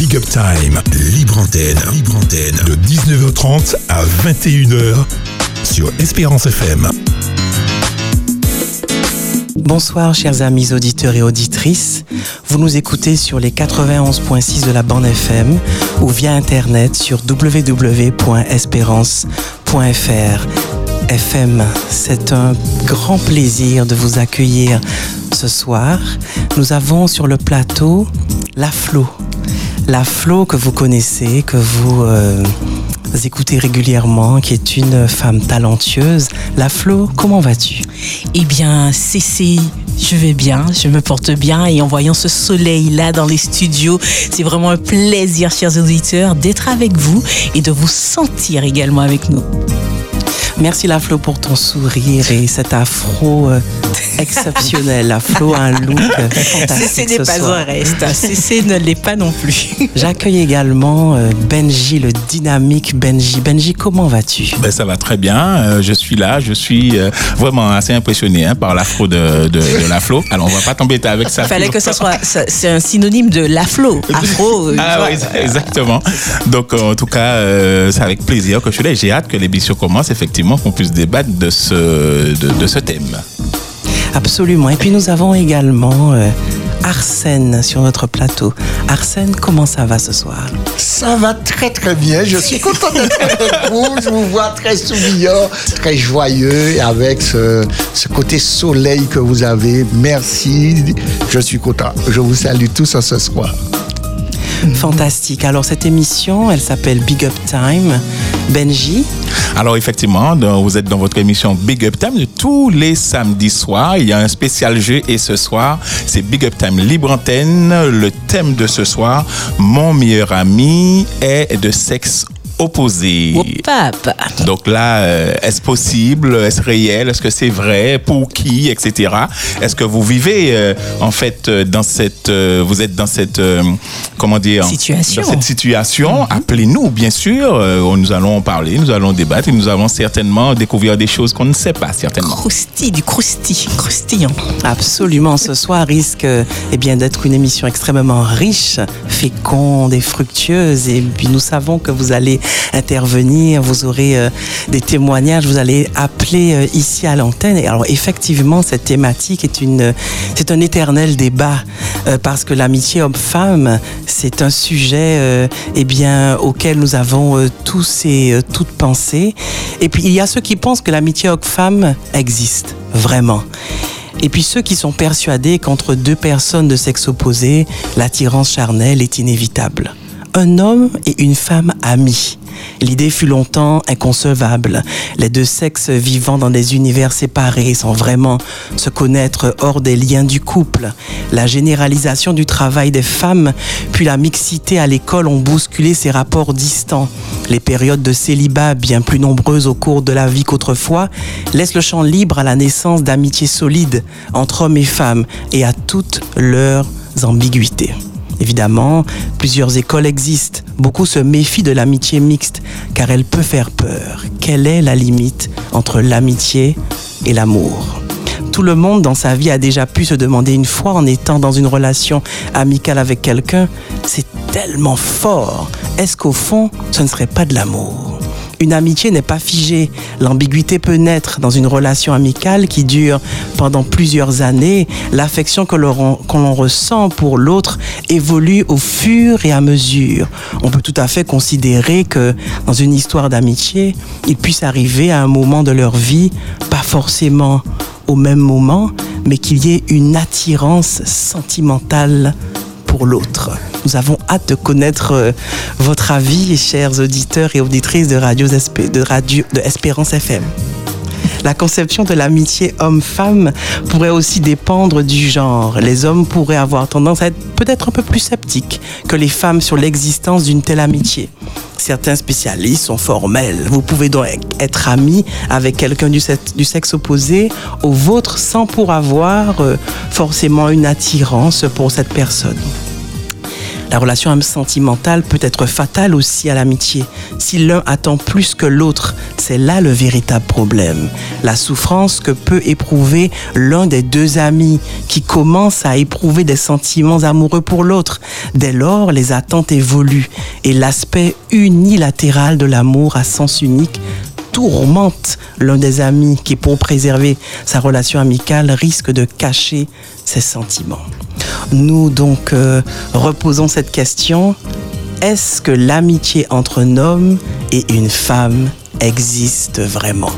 Big Up Time, libre antenne, libre antenne, de 19h30 à 21h sur Espérance FM. Bonsoir chers amis auditeurs et auditrices. Vous nous écoutez sur les 91.6 de la bande FM ou via internet sur www.espérance.fr. FM, c'est un grand plaisir de vous accueillir ce soir. Nous avons sur le plateau la Flo. La Flo que vous connaissez, que vous euh, écoutez régulièrement, qui est une femme talentueuse. La Flo, comment vas-tu? Eh bien, Cécile, je vais bien, je me porte bien et en voyant ce soleil-là dans les studios, c'est vraiment un plaisir, chers auditeurs, d'être avec vous et de vous sentir également avec nous. Merci la Flo pour ton sourire et cet afro euh, exceptionnel. La Flo a un look euh, fantastique. Cécile n'est ce pas soir. un reste, Cécile ne l'est pas non plus. J'accueille également euh, Benji, le dynamique Benji. Benji, comment vas-tu? Ben, ça va très bien. Euh, je suis là. Je suis euh, vraiment assez impressionné hein, par l'afro de, de, de la Flo. Alors, on va pas t'embêter avec ça. Il fallait que ce soit, c'est un synonyme de l'afro. Afro. Ah oui, exactement. Donc, euh, en tout cas, euh, c'est avec plaisir que je suis là. J'ai hâte que l'émission commence, effectivement, qu'on puisse débattre de ce, de, de ce thème. Absolument. Et puis nous avons également euh, Arsène sur notre plateau. Arsène, comment ça va ce soir? Ça va très très bien. Je suis content d'être avec vous. Je vous vois très souriant, très joyeux et avec ce, ce côté soleil que vous avez. Merci. Je suis content. Je vous salue tous ce soir. Fantastique. Alors cette émission, elle s'appelle Big Up Time. Benji, Alors effectivement, vous êtes dans votre émission Big Up Time tous les samedis soirs. Il y a un spécial jeu et ce soir, c'est Big Up Time libre antenne. Le thème de ce soir, mon meilleur ami est de sexe opposé. Donc là, euh, est-ce possible Est-ce réel Est-ce que c'est vrai Pour qui Etc. Est-ce que vous vivez euh, en fait euh, dans cette, euh, vous êtes dans cette, comment dire Situation. Dans cette situation? Appelez-nous, bien sûr. Nous allons en parler, nous allons débattre et nous allons certainement découvrir des choses qu'on ne sait pas certainement. Croustille, du croustille, croustillant. absolument, ce soir risque eh bien d'être une émission extrêmement riche, féconde et fructueuse. Et puis nous savons que vous allez intervenir, vous aurez euh, des témoignages, vous allez appeler euh, ici à l'antenne. Et alors effectivement, cette thématique est une, c'est un éternel débat euh, parce que l'amitié homme-femme, c'est un sujet euh, eh bien auquel nous avons euh, tous et euh, toutes pensé. Et puis il y a ceux qui pensent que l'amitié homme-femme existe vraiment. Et puis ceux qui sont persuadés qu'entre deux personnes de sexe opposé, l'attirance charnelle est inévitable. Un homme et une femme amis. L'idée fut longtemps inconcevable. Les deux sexes vivant dans des univers séparés sans vraiment se connaître hors des liens du couple. La généralisation du travail des femmes, puis la mixité à l'école ont bousculé ces rapports distants. Les périodes de célibat, bien plus nombreuses au cours de la vie qu'autrefois, laissent le champ libre à la naissance d'amitiés solides entre hommes et femmes et à toutes leurs ambiguïtés. Évidemment, plusieurs écoles existent. Beaucoup se méfient de l'amitié mixte car elle peut faire peur. Quelle est la limite entre l'amitié et l'amour? Tout le monde dans sa vie a déjà pu se demander une fois en étant dans une relation amicale avec quelqu'un, c'est tellement fort. Est-ce qu'au fond, ce ne serait pas de l'amour? Une amitié n'est pas figée. L'ambiguïté peut naître dans une relation amicale qui dure pendant plusieurs années. L'affection que l'on ressent pour l'autre évolue au fur et à mesure. On peut tout à fait considérer que dans une histoire d'amitié, il puisse arriver à un moment de leur vie, pas forcément au même moment, mais qu'il y ait une attirance sentimentale l'autre. Nous avons hâte de connaître euh, votre avis, chers auditeurs et auditrices de Radio, de de Espérance FM. La conception de l'amitié homme-femme pourrait aussi dépendre du genre. Les hommes pourraient avoir tendance à être peut-être un peu plus sceptiques que les femmes sur l'existence d'une telle amitié. Certains spécialistes sont formels. Vous pouvez donc être ami avec quelqu'un du, sexe- opposé au vôtre sans pour avoir euh, forcément une attirance pour cette personne. La relation sentimentale peut être fatale aussi à l'amitié. Si l'un attend plus que l'autre, c'est là le véritable problème. La souffrance que peut éprouver l'un des deux amis qui commence à éprouver des sentiments amoureux pour l'autre. Dès lors, les attentes évoluent et l'aspect unilatéral de l'amour à sens unique tourmente l'un des amis qui, pour préserver sa relation amicale, risque de cacher ses sentiments. Nous donc euh, reposons cette question. Est-ce que l'amitié entre un homme et une femme existe vraiment?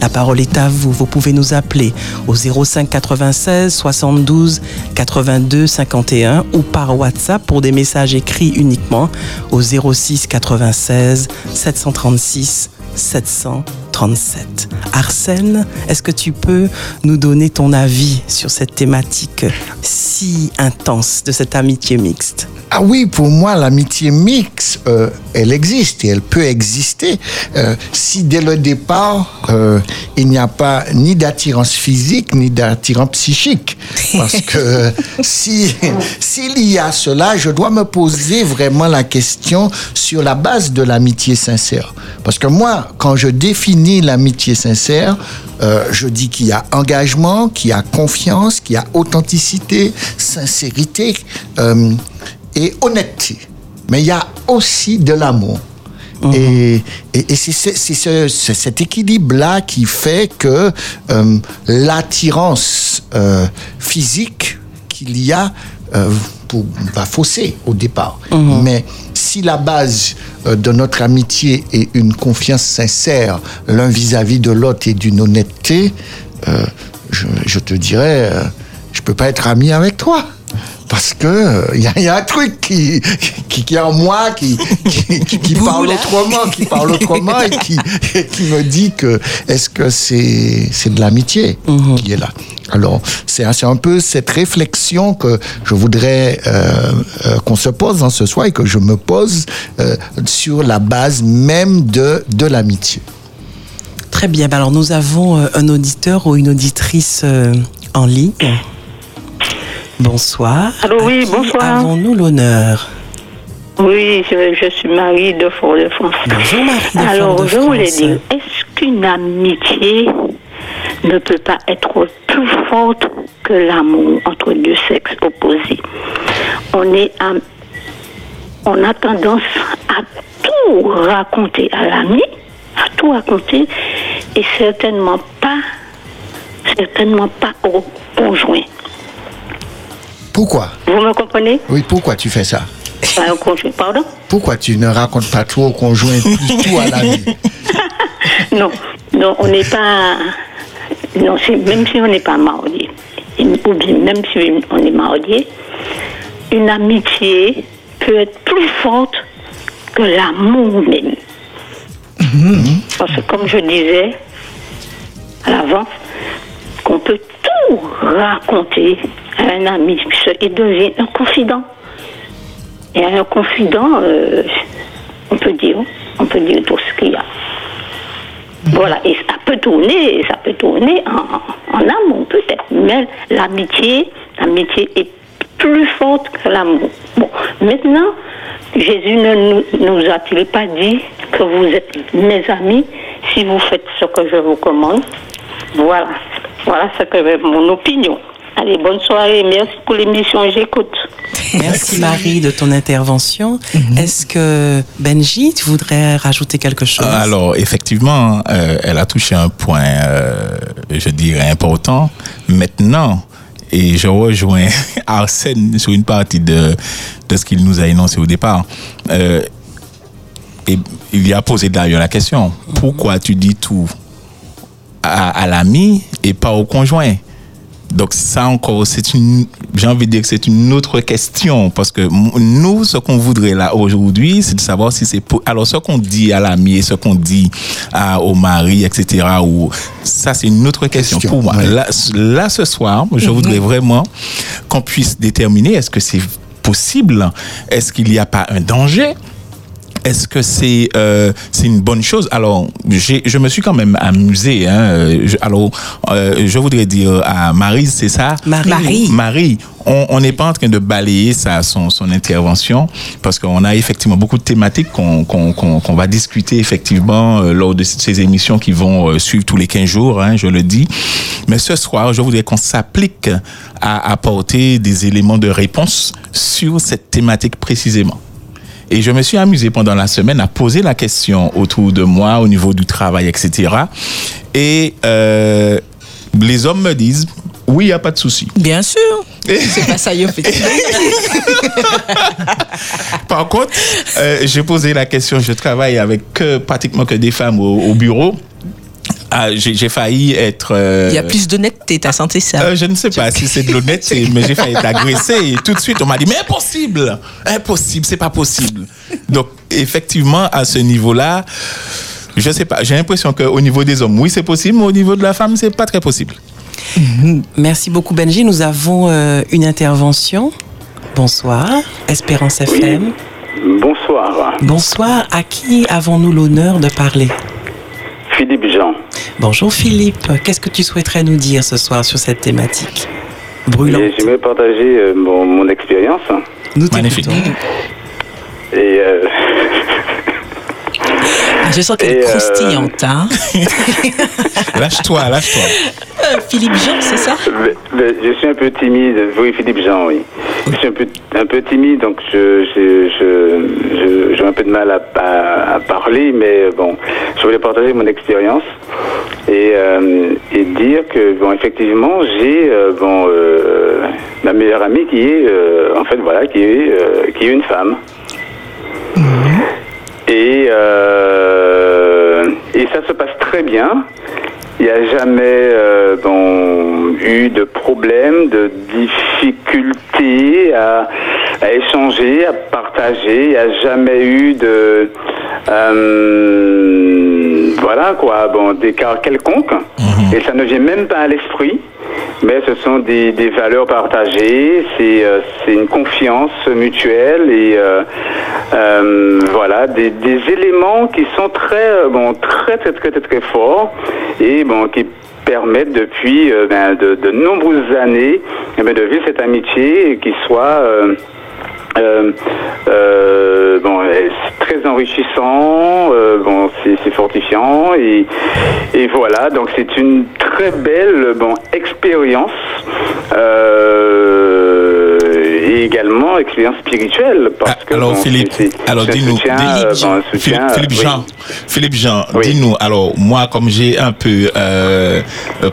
La parole est à vous. Vous pouvez nous appeler au 05 96 72 82 51 ou par WhatsApp pour des messages écrits uniquement au 06 96 736 700 737. Arsène, est-ce que tu peux nous donner ton avis sur cette thématique si intense de cette amitié mixte? Ah oui, pour moi, l'amitié mixte, euh, elle existe et elle peut exister euh, si dès le départ, euh, il n'y a pas ni d'attirance physique ni d'attirance psychique. Parce que si s'il y a cela, je dois me poser vraiment la question sur la base de l'amitié sincère. Parce que moi, quand je définis l'amitié sincère, je dis qu'il y a engagement, qu'il y a confiance, qu'il y a authenticité, sincérité et honnêteté. Mais il y a aussi de l'amour. Mhm. Et, et, c'est cet équilibre-là qui fait que euh, l'attirance euh, physique qu'il y a euh, va fausser au départ. Mhm. Mais si la base de notre amitié est une confiance sincère l'un vis-à-vis de l'autre et d'une honnêteté, je, je, te dirais, je peux pas être ami avec toi parce que il y, a un truc qui qui, est en moi qui qui, parle autrement, qui parle autrement et qui qui me dit que est-ce que c'est c'est de l'amitié mhm. qui est là? Alors c'est un peu cette réflexion que je voudrais euh, euh, qu'on se pose dans ce soir et que je me pose euh, sur la base même de de l'amitié. Très bien. Alors nous avons un auditeur ou une auditrice en ligne. Bonsoir. Allô, oui, bonsoir. Avons-nous l'honneur Oui, je, suis Marie de Fort-de-France. Bonjour Marie Alors, je voulais dire, est-ce qu'une amitié ne peut pas être plus forte que l'amour entre deux sexes opposés? On est on a tendance à tout raconter à l'ami, à tout raconter, et certainement pas, certainement pas au conjoint. Pourquoi? Vous me comprenez? Oui, pourquoi tu fais ça? Pardon? Pourquoi tu ne racontes pas trop au conjoint, tout à la vie? Non, non, on n'est pas. Non, même si on n'est pas marié, ou bien même si on est marié, une amitié peut être plus forte que l'amour même. Mhm. Parce que comme je disais à l'avant, qu'on peut tout raconter à un ami, il devient un confident. Et un confident, euh, on peut dire, on peut dire tout ce qu'il y a. Voilà, et ça peut tourner, ça peut tourner en, amour peut-être, mais l'amitié, l'amitié est plus forte que l'amour. Bon, maintenant, Jésus ne nous a-t-il pas dit que vous êtes mes amis si vous faites ce que je vous commande? Voilà. Voilà ce que mon opinion. Allez, bonne soirée. Merci pour l'émission. J'écoute. Merci Marie de ton intervention. Mhm. Est-ce que Benji, tu voudrais rajouter quelque chose? Alors, effectivement, euh, elle a touché un point, euh, je dirais, important. Maintenant, et je rejoins Arsène sur une partie de, de ce qu'il nous a énoncé au départ. Euh, et il y a posé d'ailleurs la question, pourquoi tu dis tout? À, l'ami et pas au conjoint. Donc ça encore, c'est une, j'ai envie de dire que c'est une autre question parce que nous, ce qu'on voudrait là aujourd'hui, c'est de savoir si c'est alors ce qu'on dit à l'ami et ce qu'on dit à, au mari, etc. Ou ça, c'est une autre question, pour moi. Là, là, ce soir, je mhm. voudrais vraiment qu'on puisse déterminer est-ce que c'est possible, est-ce qu'il n'y a pas un danger? Est-ce que c'est euh, c'est une bonne chose? Alors, j'ai- je me suis quand même amusé. Hein. Je- alors, euh, je voudrais dire à Marie, c'est ça? Marie. Marie. Marie, on n'est pas en train de balayer sa, son, son intervention parce qu'on a effectivement beaucoup de thématiques qu'on qu'on qu'on qu'on va discuter effectivement euh, lors de ces émissions qui vont euh, suivre tous les 15 jours, hein, je le dis. Mais ce soir, je voudrais qu'on s'applique à apporter des éléments de réponse sur cette thématique précisément. Et je me suis amusé pendant la semaine à poser la question autour de moi, au niveau du travail, etc. Et euh, les hommes me disent, oui, il n'y a pas de souci. Bien sûr. C'est pas ça, yo. Par contre, euh, j'ai posé la question, je travaille avec que, pratiquement que des femmes au, au bureau. Ah, j'ai failli être... euh, Il y a plus d'honnêteté, t'as senti ça? Euh, je ne sais pas si c'est de l'honnêteté, mais j'ai failli être agressé et tout de suite on m'a dit mais impossible, impossible, c'est pas possible. Donc effectivement à ce niveau-là, je sais pas, j'ai l'impression qu'au niveau des hommes oui c'est possible, mais au niveau de la femme c'est pas très possible. Merci beaucoup Benji. Nous avons euh, une intervention. Bonsoir, Espérance FM. Bonsoir, Bonsoir, à qui avons-nous l'honneur de parler? Philippe Jean. Bonjour Philippe, qu'est-ce que tu souhaiterais nous dire ce soir sur cette thématique brûlante Et J'aimerais partager euh, mon, mon expérience. Nous Magnifique. t'écoutons. Et euh, Je sens qu'elle est euh, croustillante. Hein? Lâche-toi, lâche-toi. Euh, Philippe Jean, c'est ça? Mais- mais je suis un peu timide. Oui, Philippe Jean, oui. Je suis un peu, un peu timide, donc je, je, je, je- j'ai un peu de mal à, à- à parler, mais bon, je voulais partager mon expérience et, euh, et dire que, bon, effectivement, j'ai, euh, bon, euh, ma meilleure amie qui est, en fait, voilà, qui est, qui est une femme. Et, euh, et ça se passe très bien. Il n'y a jamais euh, eu de problème, de difficulté à, échanger, à partager. Il n'y a jamais eu de euh, voilà quoi, bon, d'écart quelconque. Et ça ne vient même pas à l'esprit. Mais ce sont des, des valeurs partagées, c'est euh, une confiance mutuelle et euh, euh, voilà des, des éléments qui sont très bon très très très très très forts et bon qui permettent depuis ben, de, de nombreuses années eh ben, de vivre cette amitié et qui soit euh, euh, bon, c'est très enrichissant, euh, bon, c'est fortifiant et, et voilà. Donc c'est une très belle bon expérience et également expérience spirituelle parce Ah, que alors, bon, Philippe, alors dis-nous, euh, Philippe, soutien, Philippe oui. Jean, Philippe Jean, Oui. dis-nous. Alors moi, comme j'ai un peu euh,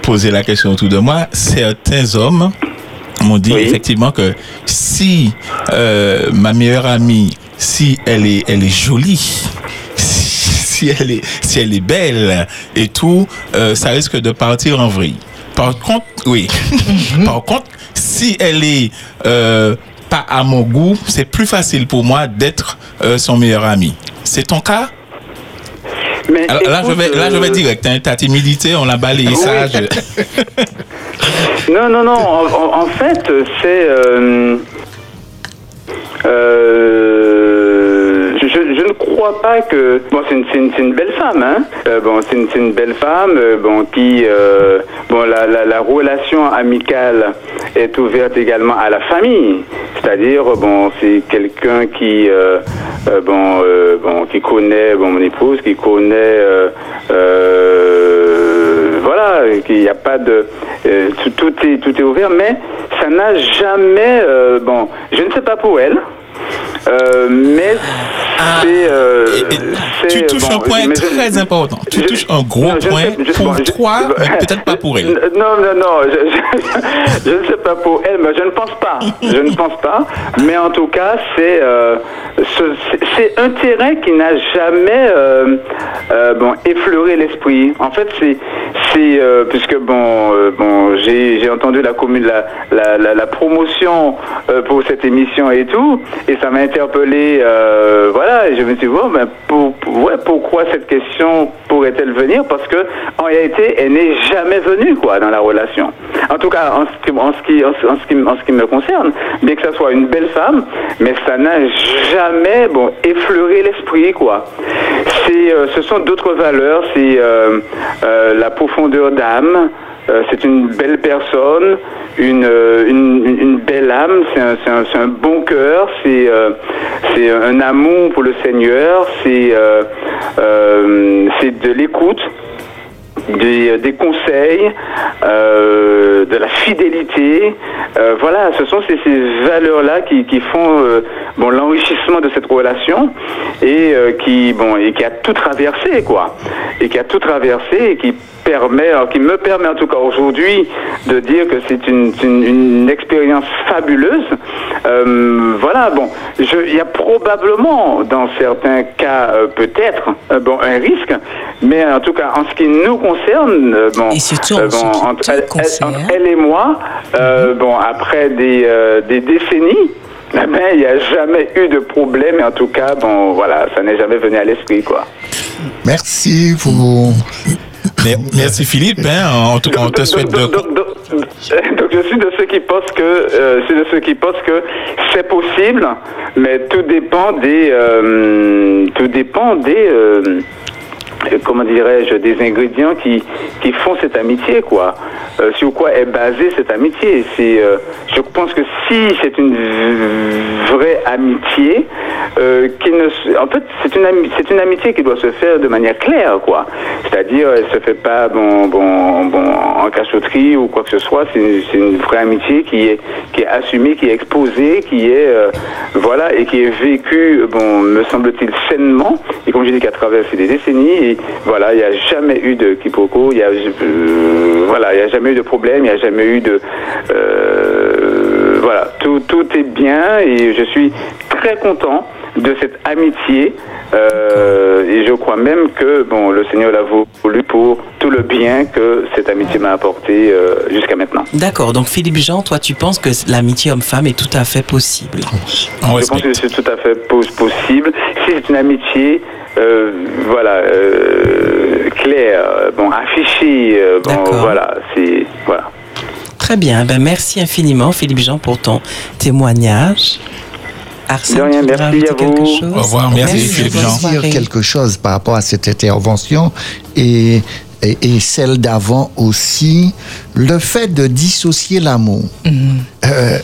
posé la question autour de moi, certains hommes m'ont dit Oui. effectivement que si euh, ma meilleure amie, si elle est, elle est jolie. Si elle est, si elle est belle et tout, euh, ça risque de partir en vrille. Par contre, oui. Par contre, si elle est euh, pas à mon goût, c'est plus facile pour moi d'être euh, son meilleur ami. C'est ton cas? Mais Alors, Là, je vais, là, je vais euh, direct. hein, ta timidité, on l'a balayé ça. je- Non, non, non. En, fait, c'est. euh, euh, ne crois pas que. Bon, c'est une, une- une belle femme, hein. Euh, bon, c'est une, belle femme, euh, bon, qui. euh, bon, la, la, la relation amicale est ouverte également à la famille. C'est-à-dire, bon, c'est quelqu'un qui. bon, bon, qui connaît bon, mon épouse, qui connaît. voilà, qu'il n'y a pas de. tout, tout est, tout est ouvert, mais ça n'a jamais. bon, je ne sais pas pour elle. Euh, mais c'est. euh, tu touches bon, un point je- très important. Tu je- touches un gros non, point sais- je- pour toi, mais peut-être pas pour elle. Non, non, non, je, ne sais pas pour elle, mais je ne pense pas. Je ne pense pas. Mais en tout cas, c'est euh, ce- c'est- un terrain qui n'a jamais euh, bon, effleuré l'esprit. En fait, c'est c'est puisque bon, bon, j'ai j'ai entendu la commune la, la, la, la promotion pour cette émission et tout, et ça m'a interpellé. euh, voilà, je me suis dit, bon, ben, pour, pourquoi cette question pourrait-elle venir? Parce que en réalité, elle n'est jamais venue quoi dans la relation. En tout cas, en ce qui, en ce qui, en ce- qui, me concerne, bien que ça soit une belle femme, mais ça n'a jamais bon effleuré l'esprit quoi. Euh, ce sont d'autres valeurs, c'est euh, la profondeur d'âme. Euh, c'est une belle personne, une, euh, belle âme, c'est un, bon cœur, c'est euh, c'est un amour pour le Seigneur, c'est de l'écoute, des, conseils, de la fidélité. Voilà, ce sont ces, valeurs-là qui, font bon, l'enrichissement de cette relation et qui bon et a tout traversé quoi, et qui a tout traversé et qui permet, alors, qui me permet en tout cas aujourd'hui de dire que c'est une, une, une expérience fabuleuse. Euh, voilà, bon, il y a probablement dans certains cas euh, peut-être euh, bon un risque, mais en tout cas en ce qui nous concerne, euh, bon, Et surtout euh, entre, elle, elle- concerne. entre elle et moi, euh, bon après des, euh, des décennies. eh ben, il n'y a jamais eu de problème, et en tout cas, bon, voilà, ça n'est jamais venu à l'esprit, quoi. Merci pour. Merci Philippe. hein. En tout cas, on te souhaite de. donc, je suis de ceux qui pensent que euh, je suis de ceux qui pensent que c'est possible, mais tout dépend des euh, tout dépend des euh, euh, comment dirais-je des ingrédients qui qui font cette amitié quoi. Euh, sur quoi est basée cette amitié euh, je pense que si c'est une vraie amitié euh, qui ne en fait c'est une c'est une amitié qui doit se faire de manière claire quoi. C'est-à-dire elle se fait pas bon bon bon en cachotterie ou quoi que ce soit, c'est une, une vraie amitié qui est qui est assumée, qui est exposée, qui est euh, voilà et qui est vécue bon me semble-t-il sainement et comme je dis qui a traversé des décennies voilà, il n'y a jamais eu de quiproquo, il y a euh, voilà, il n'y a jamais eu de problème, il n'y a jamais eu de euh, voilà, tout tout est bien et je suis très content de cette amitié euh, et je crois même que bon le Seigneur l'a voulu pour tout le bien que cette amitié m'a apporté euh, jusqu'à maintenant. D'accord, donc Philippe Jean, toi tu penses que l'amitié homme-femme est tout à fait possible? On Je pense que c'est tout à fait pos- possible. Si c'est une amitié, euh, voilà, euh, claire, euh, bon, affichée, euh, bon, voilà, c'est, voilà. Très bien, ben merci infiniment Philippe Jean pour ton témoignage. Arsène, rien, merci à vous. quelque chose Au revoir, merci, Philippe Jean. dire quelque chose par rapport à cette intervention et, et, et celle d'avant aussi, le fait de dissocier l'amour. Euh,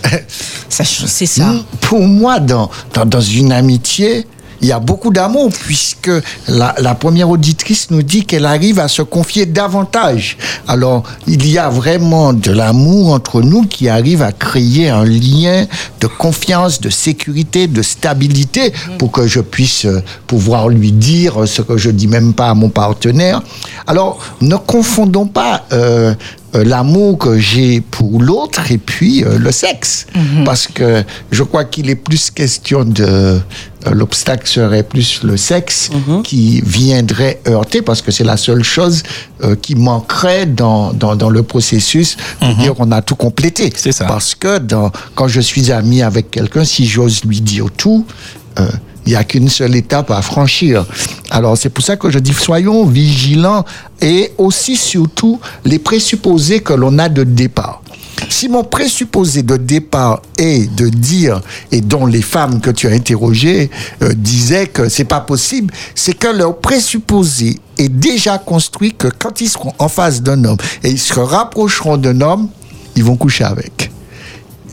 Ça, c'est ça. Pour moi, dans, dans, dans une amitié, il y a beaucoup d'amour puisque la, première auditrice nous dit qu'elle arrive à se confier davantage. Alors, il y a vraiment de l'amour entre nous qui arrive à créer un lien de confiance, de sécurité, de stabilité pour que je puisse euh, pouvoir lui dire ce que je dis même pas à mon partenaire. Alors, ne confondons pas euh, l'amour que j'ai pour l'autre et puis euh, le sexe. Parce que je crois qu'il est plus question de... euh, L'obstacle serait plus le sexe qui viendrait heurter parce que c'est la seule chose euh, qui manquerait dans, dans, dans le processus pour dire qu'on a tout complété. C'est ça. Parce que dans, quand je suis ami avec quelqu'un, si j'ose lui dire tout, euh, il n'y a qu'une seule étape à franchir. Alors c'est pour ça que je dis soyons vigilants et aussi surtout les présupposés que l'on a de départ. Si mon présupposé de départ est de dire, et dont les femmes que tu as interrogées euh, disaient que c'est pas possible, c'est que leur présupposé est déjà construit que quand ils seront en face d'un homme et ils se rapprocheront d'un homme, ils vont coucher avec.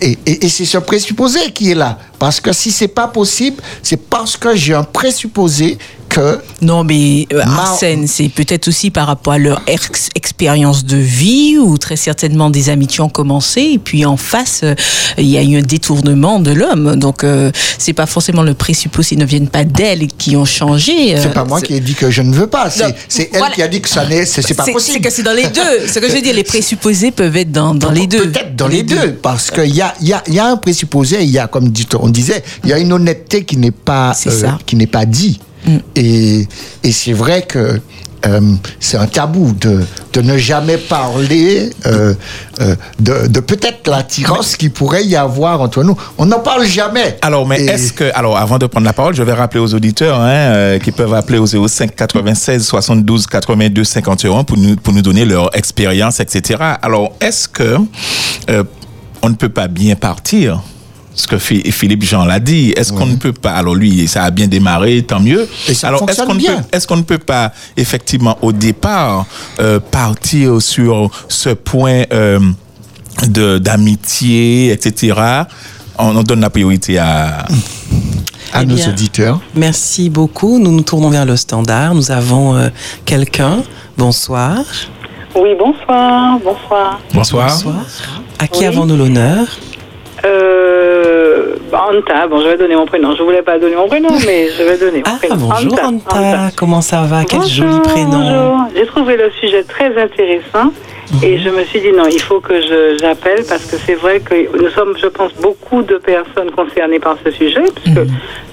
Et, c'est ce présupposé qui est là. Parce que si c'est pas possible, c'est parce que j'ai un présupposé que Non, mais euh, Arsène, c'est peut-être aussi par rapport à leur ex- expérience de vie où très certainement des amitiés ont commencé et puis en face, euh, il y a eu un détournement de l'homme. Donc, euh, c'est pas forcément le présupposé, ils ne viennent pas d'elle qui ont changé. c'est euh, pas moi c'est- qui ai dit que je ne veux pas. C'est c'est elle voilà. qui a dit que ça n'est, c'est c'est pas C'est- possible. C'est que c'est dans les deux. Ce que je veux dire, les présupposés peuvent être dans, dans les deux. Peut-être dans les, deux, parce qu'il y a, y, a, y a un présupposé, il y a, comme on disait, il y a une honnêteté qui n'est pas, C'est. Mm. qui n'est pas dit. Et, et c'est vrai que euh, c'est un tabou de, de ne jamais parler euh, euh, de, de peut-être l'attirance qui pourrait y avoir entre nous. On n'en parle jamais. Alors, mais Et- est-ce que, alors, avant de prendre la parole, je vais rappeler aux auditeurs hein, qui peuvent appeler au 05 96 72 82 51 pour nous, pour nous donner leur expérience, etc. Alors, est-ce que on ne peut pas bien partir? Ce que Phi- Philippe Jean l'a dit, est-ce qu'on ne peut pas, alors lui, ça a bien démarré, tant mieux. Et ça alors, est-ce qu'on ne bien. peut, est-ce qu'on ne peut pas, effectivement, au départ, euh, partir sur ce point euh, de d'amitié, etc. On, on donne la priorité à, à Eh nos bien, auditeurs. Merci beaucoup. Nous nous tournons vers le standard. Nous avons euh, quelqu'un. Bonsoir. Oui, bonsoir, bonsoir. Bonsoir. Bonsoir. À qui Oui. avons-nous l'honneur? Euh, Anta, bon, je vais donner mon prénom. Je voulais pas donner mon prénom, mais je vais donner mon Ah, prénom. bonjour Anta. Comment ça va? Quel Bonjour, joli prénom. bonjour. J'ai trouvé le sujet très intéressant et je me suis dit non, il faut que j'appelle parce que c'est vrai que nous sommes, je pense, beaucoup de personnes concernées par ce sujet puisque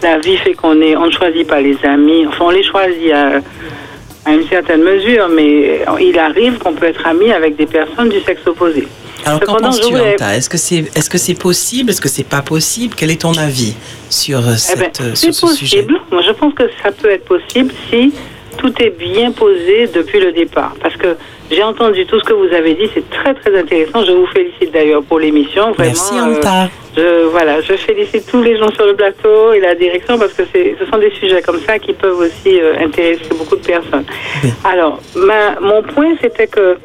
la vie fait qu'on est, on ne choisit pas les amis. Enfin, on les choisit à, à une certaine mesure, mais il arrive qu'on peut être ami avec des personnes du sexe opposé. Alors, qu'en penses-tu, voulais- Anta? Est-ce que c'est est -ce c'est possible? Est-ce que c'est pas possible? Quel est ton avis sur, euh, Eh ben, euh, sur ce sujet? Possible. Moi, je pense que ça peut être possible si tout est bien posé depuis le départ. Parce que j'ai entendu tout ce que vous avez dit, c'est très très intéressant. Je vous félicite d'ailleurs pour l'émission. Vraiment, Merci, euh, Anta. je, voilà, je félicite tous les gens sur le plateau et la direction parce que ce sont des sujets comme ça qui peuvent aussi euh, intéresser beaucoup de personnes. Oui. Alors, ma, mon point, c'était que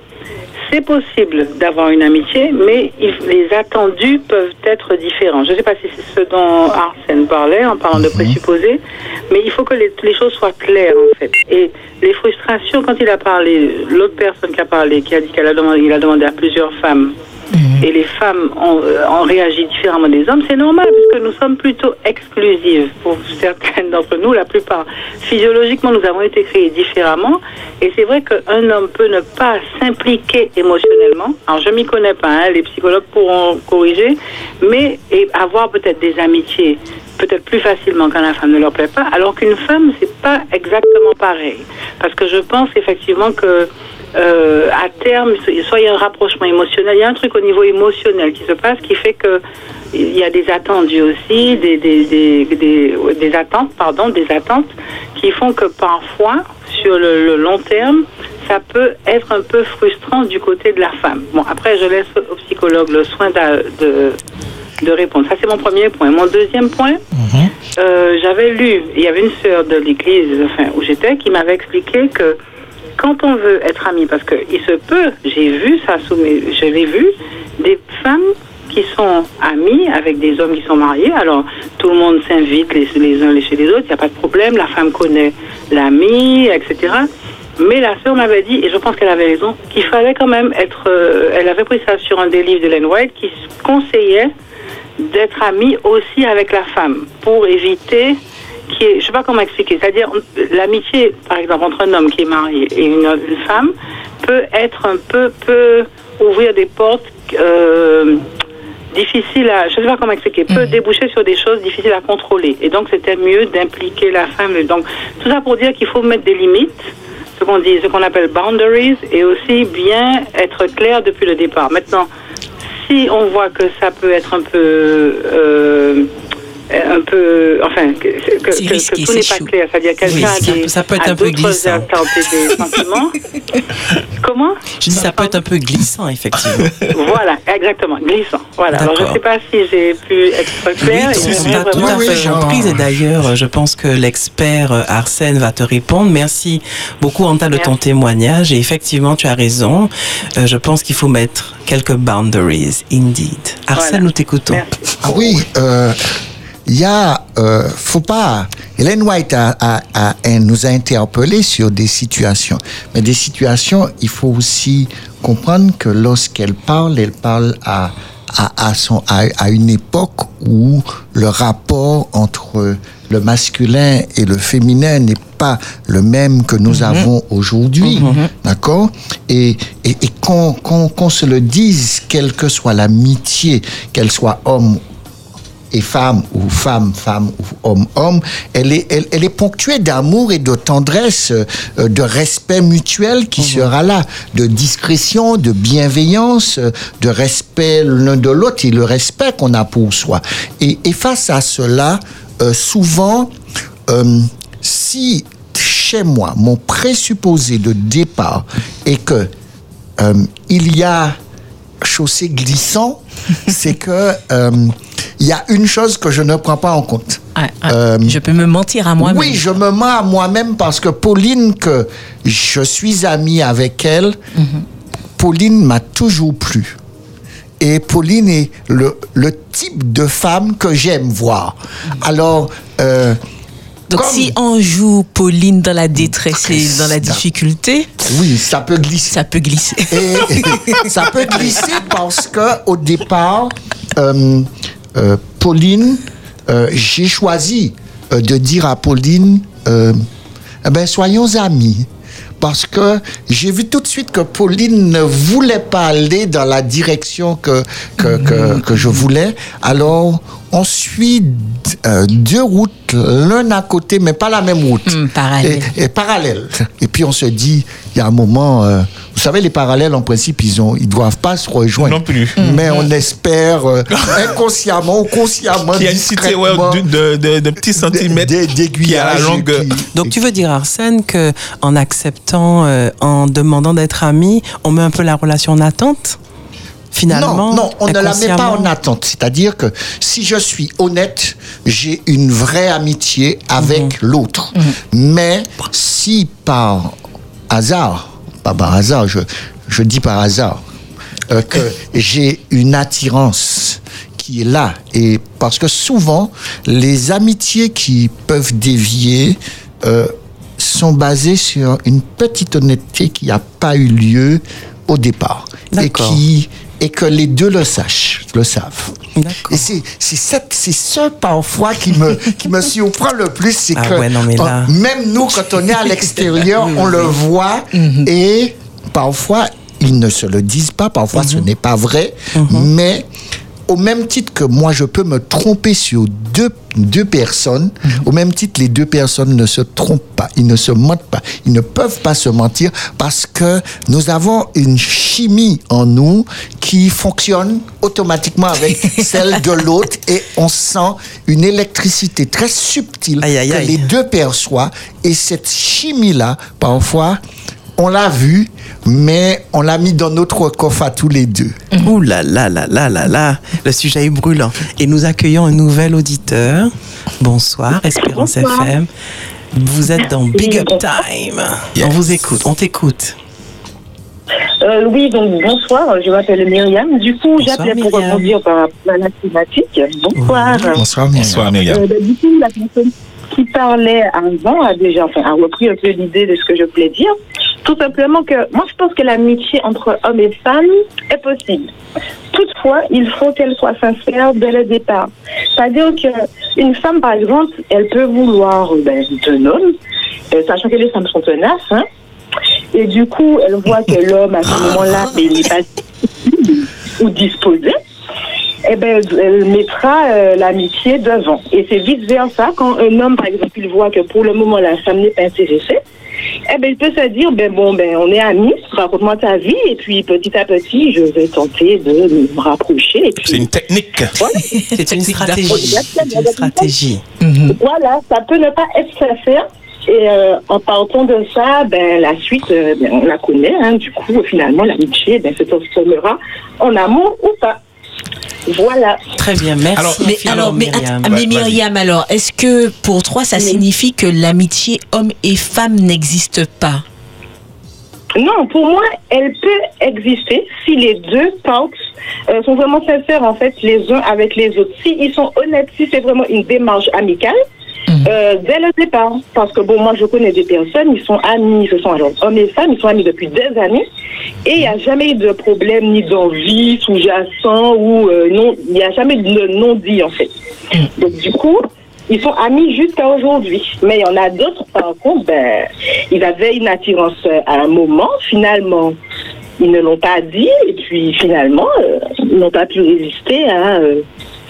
c'est possible d'avoir une amitié, mais il- les attendus peuvent être différents. Je ne sais pas si c'est ce dont Arsène parlait en parlant de présupposés, mais il faut que les, les choses soient claires en fait. Et les frustrations, quand il a parlé, l'autre personne qui a parlé, qui a dit qu'elle a demandé, il a demandé à plusieurs femmes, et les femmes ont, euh, ont réagi différemment des hommes, c'est normal puisque nous sommes plutôt exclusives pour certaines d'entre nous, la plupart. Physiologiquement, nous avons été créés différemment et c'est vrai qu'un homme peut ne pas s'impliquer émotionnellement. Alors, je m'y connais pas, hein, les psychologues pourront corriger, mais et avoir peut-être des amitiés peut-être plus facilement quand la femme ne leur plaît pas, alors qu'une femme, c'est pas exactement pareil. Parce que je pense effectivement que euh, à terme, soit il y a un rapprochement émotionnel, il y a un truc au niveau émotionnel qui se passe qui fait que il y a des attendus aussi, des, des, des, des, des attentes, pardon, des attentes qui font que parfois, sur le, le long terme, ça peut être un peu frustrant du côté de la femme. Bon, après, je laisse au psychologue le soin de, de répondre. Ça, c'est mon premier point. Mon deuxième point, euh, j'avais lu, il y avait une sœur de l'église enfin, où j'étais qui m'avait expliqué que quand on veut être ami, parce qu'il se peut, j'ai vu ça, sous mes, je l'ai vu, des femmes qui sont amies avec des hommes qui sont mariés. Alors, tout le monde s'invite les, les uns chez les autres, il n'y a pas de problème, la femme connaît l'ami, etc. Mais la sœur m'avait dit, et je pense qu'elle avait raison, qu'il fallait quand même être... euh, elle avait pris ça sur un des livres d'Hélène White qui conseillait d'être ami aussi avec la femme pour éviter qui est, je sais pas comment expliquer, c'est-à-dire l'amitié, par exemple, entre un homme qui est marié et une, une femme peut être un peu, peut ouvrir des portes euh, difficiles à, je sais pas comment expliquer, peut déboucher sur des choses difficiles à contrôler. Et donc c'était mieux d'impliquer la femme. Donc tout ça pour dire qu'il faut mettre des limites, ce qu'on dit, ce qu'on appelle boundaries, et aussi bien être clair depuis le départ. Maintenant, si on voit que ça peut être un peu euh, un peu enfin que, que, tout n'est pas chaud. clair c'est-à-dire quelqu'un Oui, a ça des peut- ça peut être a un peu glissant. des sentiments comment Je dis ça peut être un peu glissant, effectivement. voilà exactement glissant voilà alors je D'accord. sais pas si j'ai pu être claire Oui, t'a tout à fait comprise. Et d'ailleurs, je pense que l'expert euh, Arsène va te répondre. Merci beaucoup, Anta, de ton témoignage. Et effectivement, tu as raison. Euh, je pense qu'il faut mettre quelques boundaries, indeed. Arsène, Voilà. nous t'écoutons. Ah oui, euh, il y a, euh, faut pas. Hélène White a, a- a- elle nous a interpellés sur des situations, mais des situations, il faut aussi comprendre que lorsqu'elle parle, elle parle à à, à son à, à une époque où le rapport entre le masculin et le féminin n'est pas le même que nous avons aujourd'hui, d'accord? Et, et, et qu'on se le dise, quelle que soit l'amitié, qu'elle soit homme et femme ou femme, femme ou homme, homme, elle est, elle, elle est ponctuée d'amour et de tendresse, euh, de respect mutuel qui sera là, de discrétion, de bienveillance, euh, de respect l'un de l'autre et le respect qu'on a pour soi. Et, et face à cela, euh, souvent, euh, si chez moi, mon présupposé de départ est que il y a chaussée glissant, c'est que euh, il y a une chose que je ne prends pas en compte. Ah, ah, Euh, je peux me mentir à moi-même. Oui, je me mens à moi-même parce que Pauline, que je suis ami avec elle, Pauline m'a toujours plu. Et Pauline est le, le type de femme que j'aime voir. Alors, euh, Donc comme- si on joue Pauline dans la détresse et dans la difficulté, oui, ça peut glisser. ça peut glisser. Et ça peut glisser parce que au départ, euh, euh, Pauline, euh, j'ai choisi de dire à Pauline, eh ben soyons amis. Parce que j'ai vu tout de suite que Pauline ne voulait pas aller dans la direction que, que, que, que je voulais. Alors, on suit euh, deux routes, l'un à côté, mais pas la même route. Hmm, parallèle. Et, et parallèle. Et puis on se dit, il y a un moment, euh, vous savez, les parallèles, en principe, ils ont, ils doivent pas se rejoindre. Non plus. Mais on espère euh, inconsciemment ou consciemment, Il y a une cité ouais, de, de, de- de petits centimètres des- qui a la d'aiguillage longue. qui- Donc tu veux dire Arsène que en euh, en demandant d'être amis, on met un peu la relation en attente finalement Non, non, on ne la met pas en attente. C'est-à-dire que si je suis honnête, j'ai une vraie amitié avec Mhm. l'autre. Mais si par hasard, pas par hasard, je, je dis par hasard, euh, que j'ai une attirance qui est là, et parce que souvent, les amitiés qui peuvent dévier euh, sont basées sur une petite honnêteté qui n'a pas eu lieu au départ. Et qui et que les deux le sachent, le savent. Et c'est ça parfois qui me qui me surprend le plus, c'est Ah que ouais, non, mais là- on- même nous quand on est à l'extérieur, on le voit et parfois ils ne se le disent pas, parfois ce n'est pas vrai, mais au même titre que moi je peux me tromper sur deux deux personnes, au même titre les deux personnes ne se trompent pas, ils ne se mentent pas, ils ne peuvent pas se mentir parce que nous avons une chimie en nous qui fonctionne automatiquement avec celle de l'autre et on sent une électricité très subtile Aïe, aïe, que les deux perçoivent. Et cette chimie-là, parfois, on l'a vue, mais on l'a mis dans notre coffre à tous les deux. Ouh là là là là là là, le sujet est brûlant. Et nous accueillons un nouvel auditeur. Bonsoir, Espérance Bonsoir. FM. Vous êtes dans Big Up Oui, Time. On vous écoute, on t'écoute. Euh, oui, donc bonsoir, je m'appelle Myriam. Du coup, Bonsoir, j'appelais pour Myriam. rebondir par rapport à la thématique. Bonsoir. Bonsoir, Bonsoir, Myriam. Euh, bah, du coup, la personne qui parlait avant a déjà enfin, a repris un peu l'idée de ce que je voulais dire. Tout simplement que moi, je pense que l'amitié entre hommes et femmes est possible. Toutefois, il faut qu'elle soit sincère dès le départ. C'est-à-dire qu'une femme, par exemple, elle peut vouloir ben, d'un homme, euh, sachant que les femmes sont tenaces, hein, et du coup, elle voit que l'homme, à ce moment-là, ben, il n'est pas ou disposé, eh ben, elle mettra euh, l'amitié devant. Et c'est vice versa quand un homme, par exemple, il voit que pour le moment la femme n'est pas intéressée, eh ben, il peut se dire, ben bon, ben on est amis, raconte-moi ta vie, et puis petit à petit, je vais tenter de me rapprocher. Puis, C'est une technique. C'est une Technique stratégie. C'est une stratégie. Voilà, ça peut ne pas être sincère. Et euh, en partant de ça, ben, la suite, euh, ben, on la connaît. Hein, du coup, finalement, l'amitié ben, se transformera en amour ou pas. Voilà. Très bien, merci. Alors, Mais infiniment, alors, mais, Myriam. mais alors, est-ce que pour toi, ça signifie que l'amitié homme et femme n'existe pas? Non, pour moi, elle peut exister si les deux parents euh, sont vraiment sincères, en fait, les uns avec les autres. Si ils sont honnêtes, si c'est vraiment une démarche amicale, euh, dès le départ. Parce que, bon, moi, je connais des personnes, ils sont amis, ce sont alors hommes et femmes, ils sont amis depuis des années, et il n'y a jamais eu de problème ni d'envie sous-jacent ou euh, non, il n'y a jamais de non-dit, en fait. Donc, du coup, ils sont amis jusqu'à aujourd'hui. Mais il y en a d'autres, par contre, ben, ils avaient une attirance euh, à un moment. Finalement, ils ne l'ont pas dit. Et puis, finalement, euh, ils n'ont pas pu résister à, euh,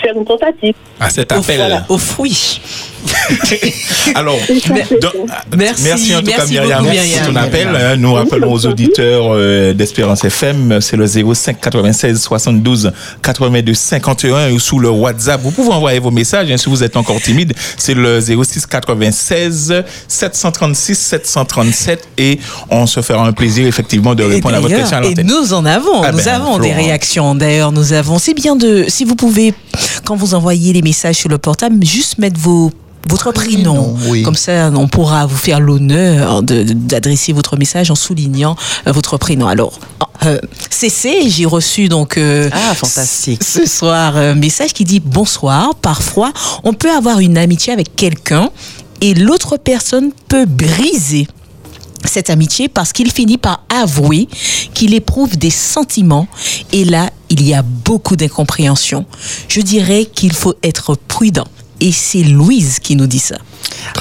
faire une tentative. À cet Au, appel. voilà, au fruit. Alors, donc. Merci, en tout cas merci Myriam beaucoup, pour ton appel. Euh, Nous rappelons aux auditeurs euh, d'Espérance FM, c'est le 05 96 72 82 51 ou sous le WhatsApp. Vous pouvez envoyer vos messages hein, si vous êtes encore timide. C'est le 06 96 736 737 et on se fera un plaisir effectivement de répondre à votre question à Et l'antenne. nous en avons, Ah nous ben, avons des réactions. D'ailleurs, nous avons. C'est bien de, si vous pouvez, quand vous envoyez les messages sur le portable, juste mettre vos votre prénom. Oui. Comme ça, on pourra vous faire l'honneur d'adresser votre message en soulignant euh, votre prénom. Alors, euh, CC, j'ai reçu donc euh, Ah, fantastique. ce soir un message qui dit bonsoir. Parfois, on peut avoir une amitié avec quelqu'un et l'autre personne peut briser cette amitié parce qu'il finit par avouer qu'il éprouve des sentiments et là, il y a beaucoup d'incompréhension. Je dirais qu'il faut être prudent. Et c'est Louise qui nous dit ça.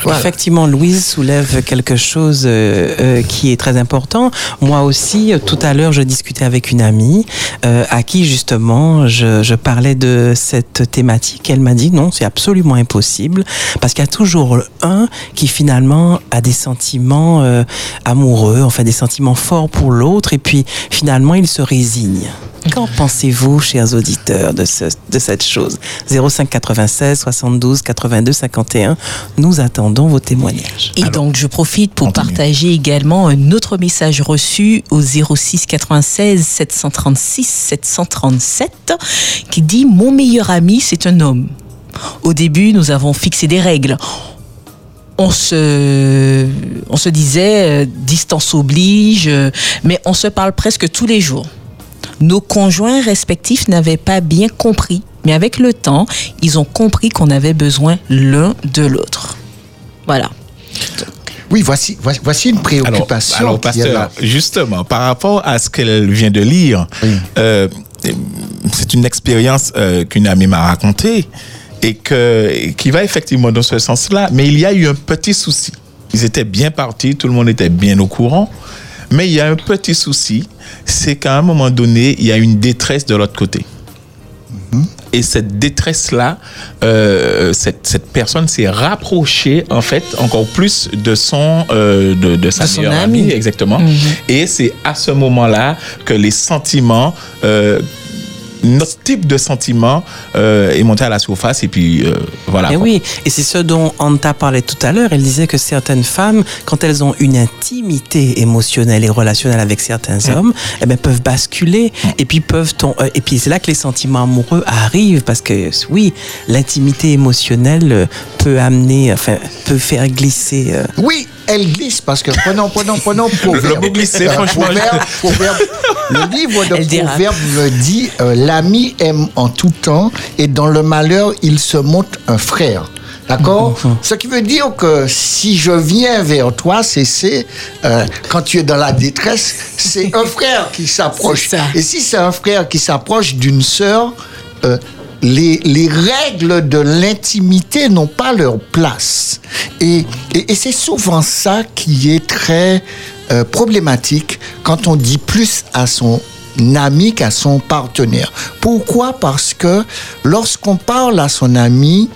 Effectivement, Louise soulève quelque chose euh, euh, qui est très important. Moi aussi, euh, tout à l'heure, je discutais avec une amie euh, à qui justement je, je parlais de cette thématique. Elle m'a dit non, c'est absolument impossible parce qu'il y a toujours un qui finalement a des sentiments euh, amoureux, enfin des sentiments forts pour l'autre, et puis finalement il se résigne. Qu'en pensez-vous, chers auditeurs, de, ce, de cette chose? 05 96 72 82 51. Nous attendons vos témoignages. Et donc, je profite pour continue. partager également un autre message reçu au 06 96 736 737 qui dit Mon meilleur ami, c'est un homme. Au début, nous avons fixé des règles. On se, on se disait euh, distance oblige, euh, mais on se parle presque tous les jours. Nos conjoints respectifs n'avaient pas bien compris, mais avec le temps, ils ont compris qu'on avait besoin l'un de l'autre. Voilà. Oui, voici, voici, une préoccupation. alors là. pasteur, justement, par rapport à ce qu'elle vient de lire, Oui. euh, c'est une expérience euh, qu'une amie m'a racontée et que, qui va effectivement dans ce sens-là, mais il y a eu un petit souci. Ils étaient bien partis, tout le monde était bien au courant, mais il y a un petit souci, c'est qu'à un moment donné, il y a une détresse de l'autre côté. Et cette détresse-là, euh, cette, cette personne s'est rapprochée, en fait, encore plus de son, euh, de, de sa De meilleure amie, exactement. Et c'est à ce moment-là que les sentiments, euh, notre type de sentiment euh, est monté à la surface. Et puis, euh, voilà. Et quoi. oui, et c'est ce dont Anta parlait tout à l'heure. Elle disait que certaines femmes, quand elles ont une intimité émotionnelle et relationnelle avec certains hommes, eh ben, peuvent basculer et puis peuvent ton- euh, et puis c'est là que les sentiments amoureux arrivent parce que oui, l'intimité émotionnelle peut amener, enfin, peut faire glisser. euh, Oui, elle glisse parce que prenons, prenons, prenons Proverbe. mot glisser, Euh, franchement, Proverbe, Proverbe. le livre de Elle. Proverbe me dit euh, l'ami aime en tout temps et dans le malheur il se montre un frère. D'accord Ce qui veut dire que si je viens vers toi, c'est euh, quand tu es dans la détresse, c'est un frère qui s'approche. Et si c'est un frère qui s'approche d'une sœur, euh, les, les règles de l'intimité n'ont pas leur place. Et, c'est souvent ça qui est très euh, problématique quand on dit plus à son ami qu'à son partenaire. Pourquoi? Parce que lorsqu'on parle à son ami,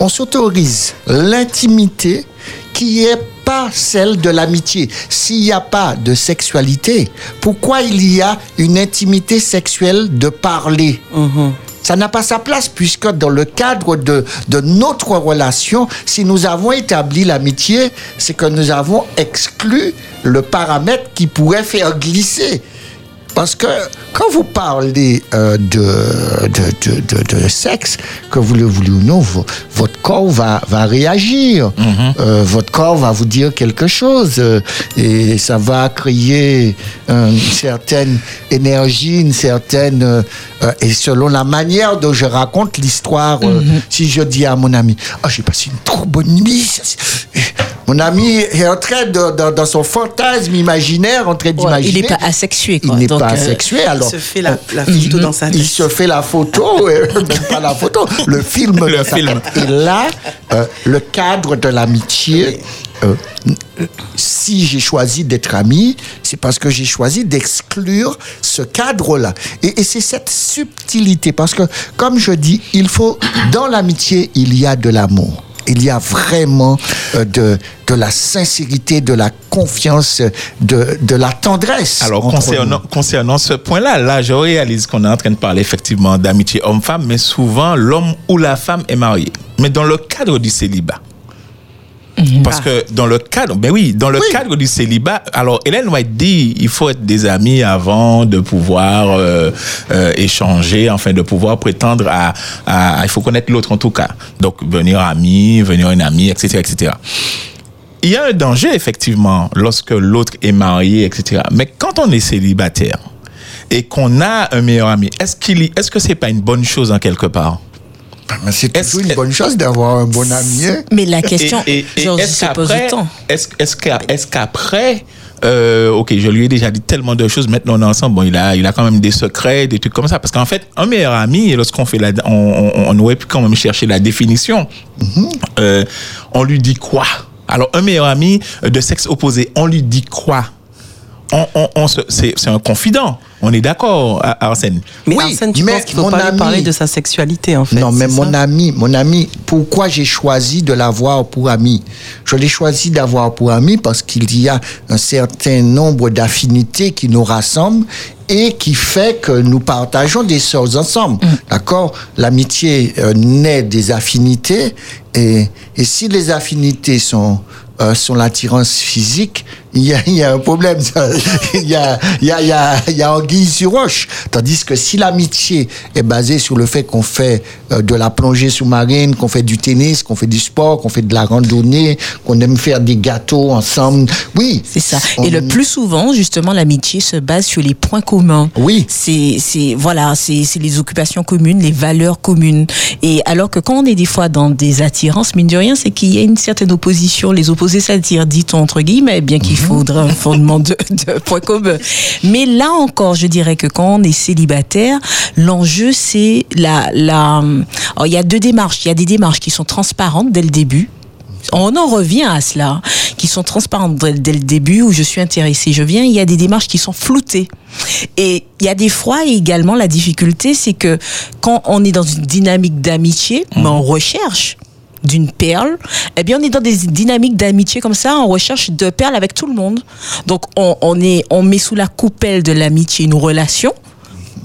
on s'autorise l'intimité qui est pas celle de l'amitié. S'il n'y a pas de sexualité, pourquoi il y a une intimité sexuelle de parler? Ça n'a pas sa place puisque dans le cadre de, de notre relation, si nous avons établi l'amitié, c'est que nous avons exclu le paramètre qui pourrait faire glisser. Parce que quand vous parlez euh, de, de, de, sexe, que vous le voulez ou non, vo- votre corps va, va réagir. Euh, votre corps va vous dire quelque chose. euh, et ça va créer une certaine énergie, une certaine... et selon la manière dont je raconte l'histoire, euh, si je dis à mon ami, « Ah, j'ai passé une trop bonne nuit. ça, Mon ami est en train de, dans, dans son fantasme imaginaire, en train Ouais, d'imaginer. il n'est pas asexué. Il Quoi. n'est Donc, pas euh, asexué, Il alors. se fait la, la photo dans sa Il tête. se fait la photo, euh, même pas la photo, le film. Le dans sa film. tête. Et là, euh, le cadre de l'amitié, euh, euh, si j'ai choisi d'être ami, c'est parce que j'ai choisi d'exclure ce cadre-là. Et, et c'est cette subtilité, parce que, comme je dis, il faut, dans l'amitié, il y a de l'amour. Il y a vraiment euh, de, de la sincérité, de la confiance, de, de la tendresse. Alors, concernant, concernant ce point-là, là, je réalise qu'on est en train de parler effectivement d'amitié homme-femme, mais souvent, l'homme ou la femme est marié. Mais dans le cadre du célibat. Parce que dans le cadre, ben oui, dans le Oui. cadre du célibat, alors Hélène White dit, il faut être des amis avant de pouvoir euh, euh, échanger, enfin de pouvoir prétendre à, à- il faut connaître l'autre en tout cas. Donc venir ami, venir une amie, etc., etc. Il y a un danger effectivement lorsque l'autre est marié, etc. Mais quand on est célibataire et qu'on a un meilleur ami, est-ce qu'il, est-ce que c'est pas une bonne chose en quelque part? Mais c'est Est-ce toujours une bonne chose d'avoir un bon ami. hein. Mais la question, Et- et- et Georges, est-ce se pose qu'après- autant. Est-ce qu'après, euh, ok, je lui ai déjà dit tellement de choses. Maintenant, on est ensemble. Bon, il a, il a quand même des secrets, des trucs comme ça. Parce qu'en fait, un meilleur ami, et lorsqu'on fait la, on, on, on aurait pu quand même chercher la définition. Euh, on lui dit quoi? Alors, un meilleur ami de sexe opposé, on lui dit quoi? On, on, on se- c'est, c'est un confident. On est d'accord, Ar- Arsène. Mais Oui, Arsène, tu mais penses qu'il ne faut pas lui ami- parler de sa sexualité, en fait Non, mais mon ami, mon ami, pourquoi j'ai choisi de l'avoir pour ami? Je l'ai choisi d'avoir pour ami parce qu'il y a un certain nombre d'affinités qui nous rassemblent et qui fait que nous partageons des choses ensemble. D'accord? L'amitié euh, naît des affinités et, et si les affinités sont euh, sont l'attirance physique, il y a, il y a un problème. Il y a, il y a, il y anguille sur roche. Tandis que si l'amitié est basée sur le fait qu'on fait euh, de la plongée sous-marine, qu'on fait du tennis, qu'on fait du sport, qu'on fait de la randonnée, qu'on aime faire des gâteaux ensemble, oui. C'est ça. on- Et le plus souvent, justement, l'amitié se base sur les points communs. Oui. C'est, voilà, c'est, les occupations communes, les valeurs communes. Et alors que quand on est des fois dans des attirances, mine de rien, c'est qu'il y a une certaine opposition. Les opposés s'attirent, dit-on entre guillemets, bien qu'il faudrait un fondement de, de points communs. Mais là encore, je dirais que quand on est célibataire, l'enjeu, c'est la, la, alors, il y a deux démarches. Il y a des démarches qui sont transparentes dès le début. On en revient à cela, qui sont transparentes dès, dès le début où je suis intéressée. Je viens, il y a des démarches qui sont floutées. Et il y a des fois également la difficulté, c'est que quand on est dans une dynamique d'amitié, mais on recherche d'une perle, eh bien on est dans des dynamiques d'amitié comme ça, on recherche de perles avec tout le monde. Donc on, est, on met sous la coupelle de l'amitié une relation.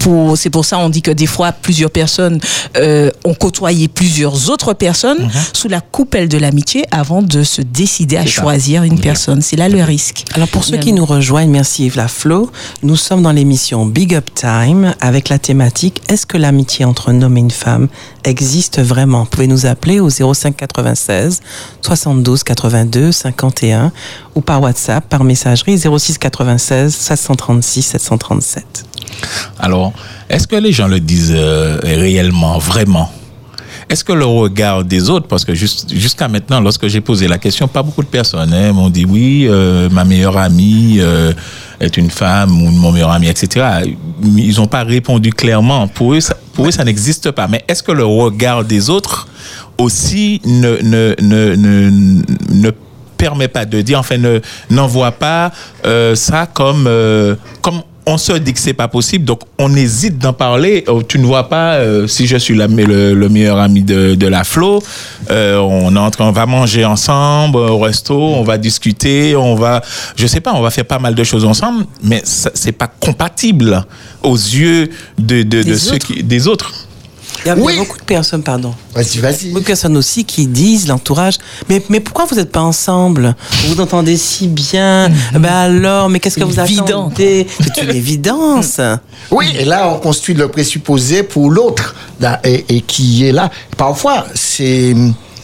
Pour, c'est pour ça on dit que des fois plusieurs personnes euh, ont côtoyé plusieurs autres personnes sous la coupelle de l'amitié avant de se décider à Mhm. Ça. choisir une personne. C'est là le risque. Alors pour ceux qui nous rejoignent, merci Yves Laflo. Nous sommes dans l'émission Big Up Time avec la thématique Est-ce que l'amitié entre un homme et une femme existe vraiment? Vous pouvez nous appeler au 05 96 72 82 51 ou par WhatsApp, par messagerie 06 96 736 737. Alors, est-ce que les gens le disent euh, réellement, vraiment? Est-ce que le regard des autres, parce que jusqu'à maintenant, lorsque j'ai posé la question, pas beaucoup de personnes hein, m'ont dit oui, euh, ma meilleure amie euh, est une femme ou mon meilleur ami, etc. Ils n'ont pas répondu clairement. Pour eux, ça, n'existe pas. Mais est-ce que le regard des autres aussi ne, permet pas de dire, enfin, ne n'envoie pas ça comme on se dit que c'est pas possible, donc on hésite d'en parler. Oh, tu ne vois pas euh, si je suis la- le, le meilleur ami de, de la Flo, euh, on est en train, on va manger ensemble au resto, on va discuter, on va, je sais pas, on va faire pas mal de choses ensemble, mais c'est pas compatible aux yeux de, de, de Des ceux autres. qui, des autres. Il y a, Oui. beaucoup de personnes, pardon. Vas-y, vas-y. Beaucoup de personnes aussi qui disent, l'entourage, mais, mais pourquoi vous n'êtes pas ensemble? Vous vous entendez si bien? Ben alors, mais qu'est-ce que vous Évident. attendez? C'est une évidence. Oui, et là, on construit le présupposé pour l'autre, là, et, et qui est là. Parfois, c'est.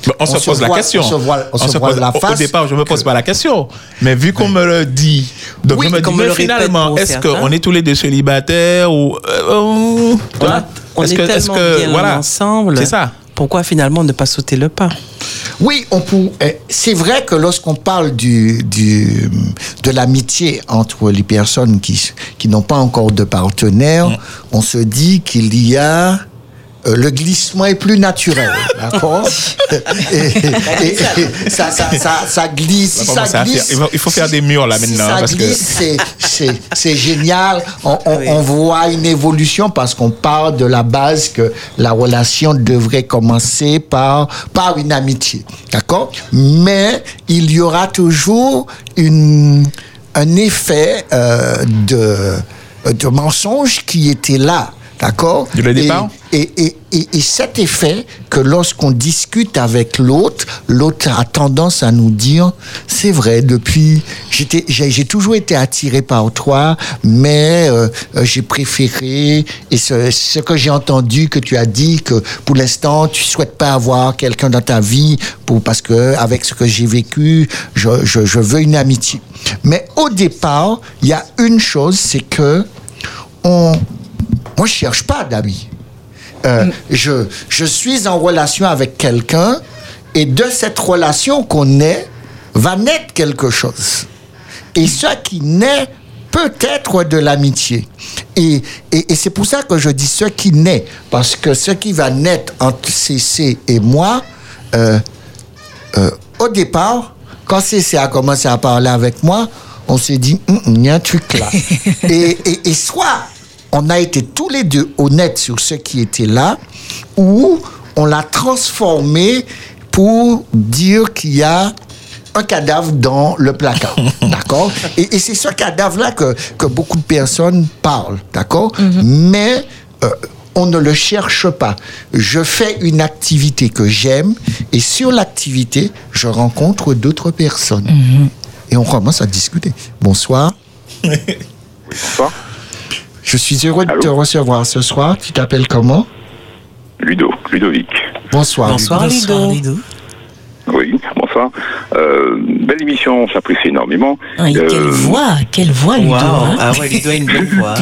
Mais On, se pose la voit- question. On se voit, on On se se voit pose- la au- face. Au départ, je me pose pas la question. Mais vu qu'on me le dit, donc Oui, je me dis, mais finalement, est-ce qu'on est tous les deux célibataires ou. euh, euh, Voilà. On Est-ce est que- tellement que- bien voilà. ensemble. C'est ça. Pourquoi finalement ne pas sauter le pas? Oui, on peut. euh, C'est vrai que lorsqu'on parle du, du, de l'amitié entre les personnes qui, qui n'ont pas encore de partenaire, on se dit qu'il y a euh, le glissement est plus naturel, d'accord et, et- et ça, ça, ça, ça glisse. Si ça faire- il faut faire des murs là si maintenant. ça parce que... glisse, c'est- génial. On, on- on voit une évolution parce qu'on part de la base que la relation devrait commencer par, par une amitié. D'accord? Mais il y aura toujours une, un effet euh, de, de mensonge qui était là. D'accord Dès le départ et, et, et, et cet effet que lorsqu'on discute avec l'autre, l'autre a tendance à nous dire, c'est vrai, depuis, j'étais, j'ai, j'ai toujours été attiré par toi, mais euh, euh, j'ai préféré, et ce, ce que j'ai entendu que tu as dit, que pour l'instant, tu souhaites pas avoir quelqu'un dans ta vie, pour, parce que avec ce que j'ai vécu, je, je, je veux une amitié. Mais au départ, il y a une chose, c'est que on, moi, je cherche pas d'amis. Euh, je, je suis en relation avec quelqu'un et de cette relation qu'on est, va naître quelque chose. Et ce qui naît peut être de l'amitié. Et, et, et c'est pour ça que je dis ce qui naît, parce que ce qui va naître entre CC et moi, euh, euh, au départ, quand CC a commencé à parler avec moi, on s'est dit, Hum, hum, il y a un truc là. et, et, et soit on a été tous les deux honnêtes sur ce qui était là, ou on l'a transformé pour dire qu'il y a un cadavre dans le placard. D'accord? Et, et c'est ce cadavre-là que, que beaucoup de personnes parlent. D'accord? Mais euh, on ne le cherche pas. Je fais une activité que j'aime et sur l'activité, je rencontre d'autres personnes. Et on commence à discuter. Bonsoir. Bonsoir. Je suis heureux de te recevoir ce soir. Tu t'appelles comment? Ludo, Ludovic. Bonsoir. Bonsoir, Bonsoir, Ludo. Ludo. Oui, bonsoir. Euh, belle émission, j'apprécie énormément. Ah, et Euh, quelle voix, quelle voix, Ludo. Wow. hein. Ah ouais, Ludo a une belle voix.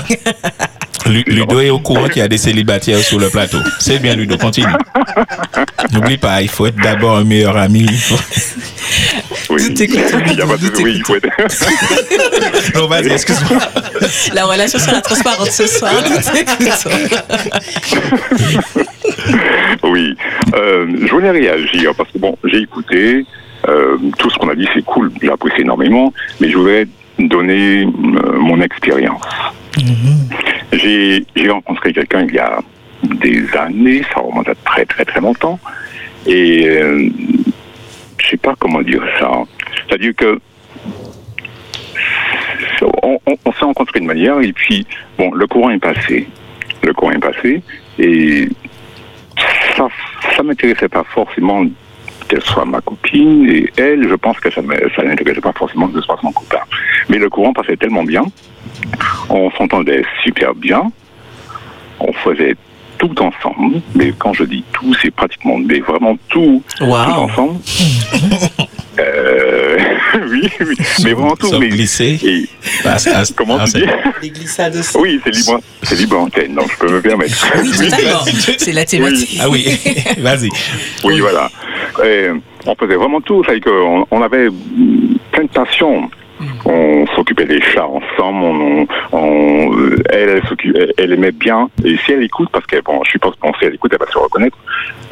Lu- Ludo est au courant qu'il y a des célibataires sur le plateau. C'est bien, Ludo, continue. N'oublie pas, il faut être d'abord un meilleur ami. Oui, Nous t'écoutons, Il y a pas de- oui, il faut être. Non, vas-y, excuse-moi. La relation sera transparente ce soir. Oui. Euh, je voulais réagir parce que bon, j'ai écouté. euh, tout ce qu'on a dit, c'est cool. J'apprécie énormément. Mais je voudrais donner euh, mon expérience. J'ai j'ai rencontré quelqu'un il y a des années, ça remonte à très très très longtemps. Et euh, je sais pas comment dire ça. C'est-à-dire que on, s'est rencontrés de manière et puis bon, le courant est passé. Le courant est passé et ça, ça m'intéressait pas forcément qu'elle soit ma copine et elle, je pense que ça ne l'intéressait pas forcément que ce soit son copain. Mais le courant passait tellement bien, on s'entendait super bien, on faisait tout ensemble, mais quand je dis tout, c'est pratiquement mais vraiment tout, tout Wow. ensemble. Euh, oui, oui, mais vraiment tout. Sauf Mais, glisser. et, Ah, ah, comment ah, tu dis Les glissades aussi. Oui, c'est libre, c'est libre antenne, donc je peux me permettre. Oui, totalement. C'est la thématique. Ah oui, vas-y. Oui, voilà. Et on faisait vraiment tout. C'est qu'on on avait plein de passion. On s'occupait des chats ensemble. On, on- euh, elle, elle, s'occu- elle, elle aimait bien. Et si elle écoute, parce que bon, je suppose qu'on sait, elle écoute, elle va se reconnaître.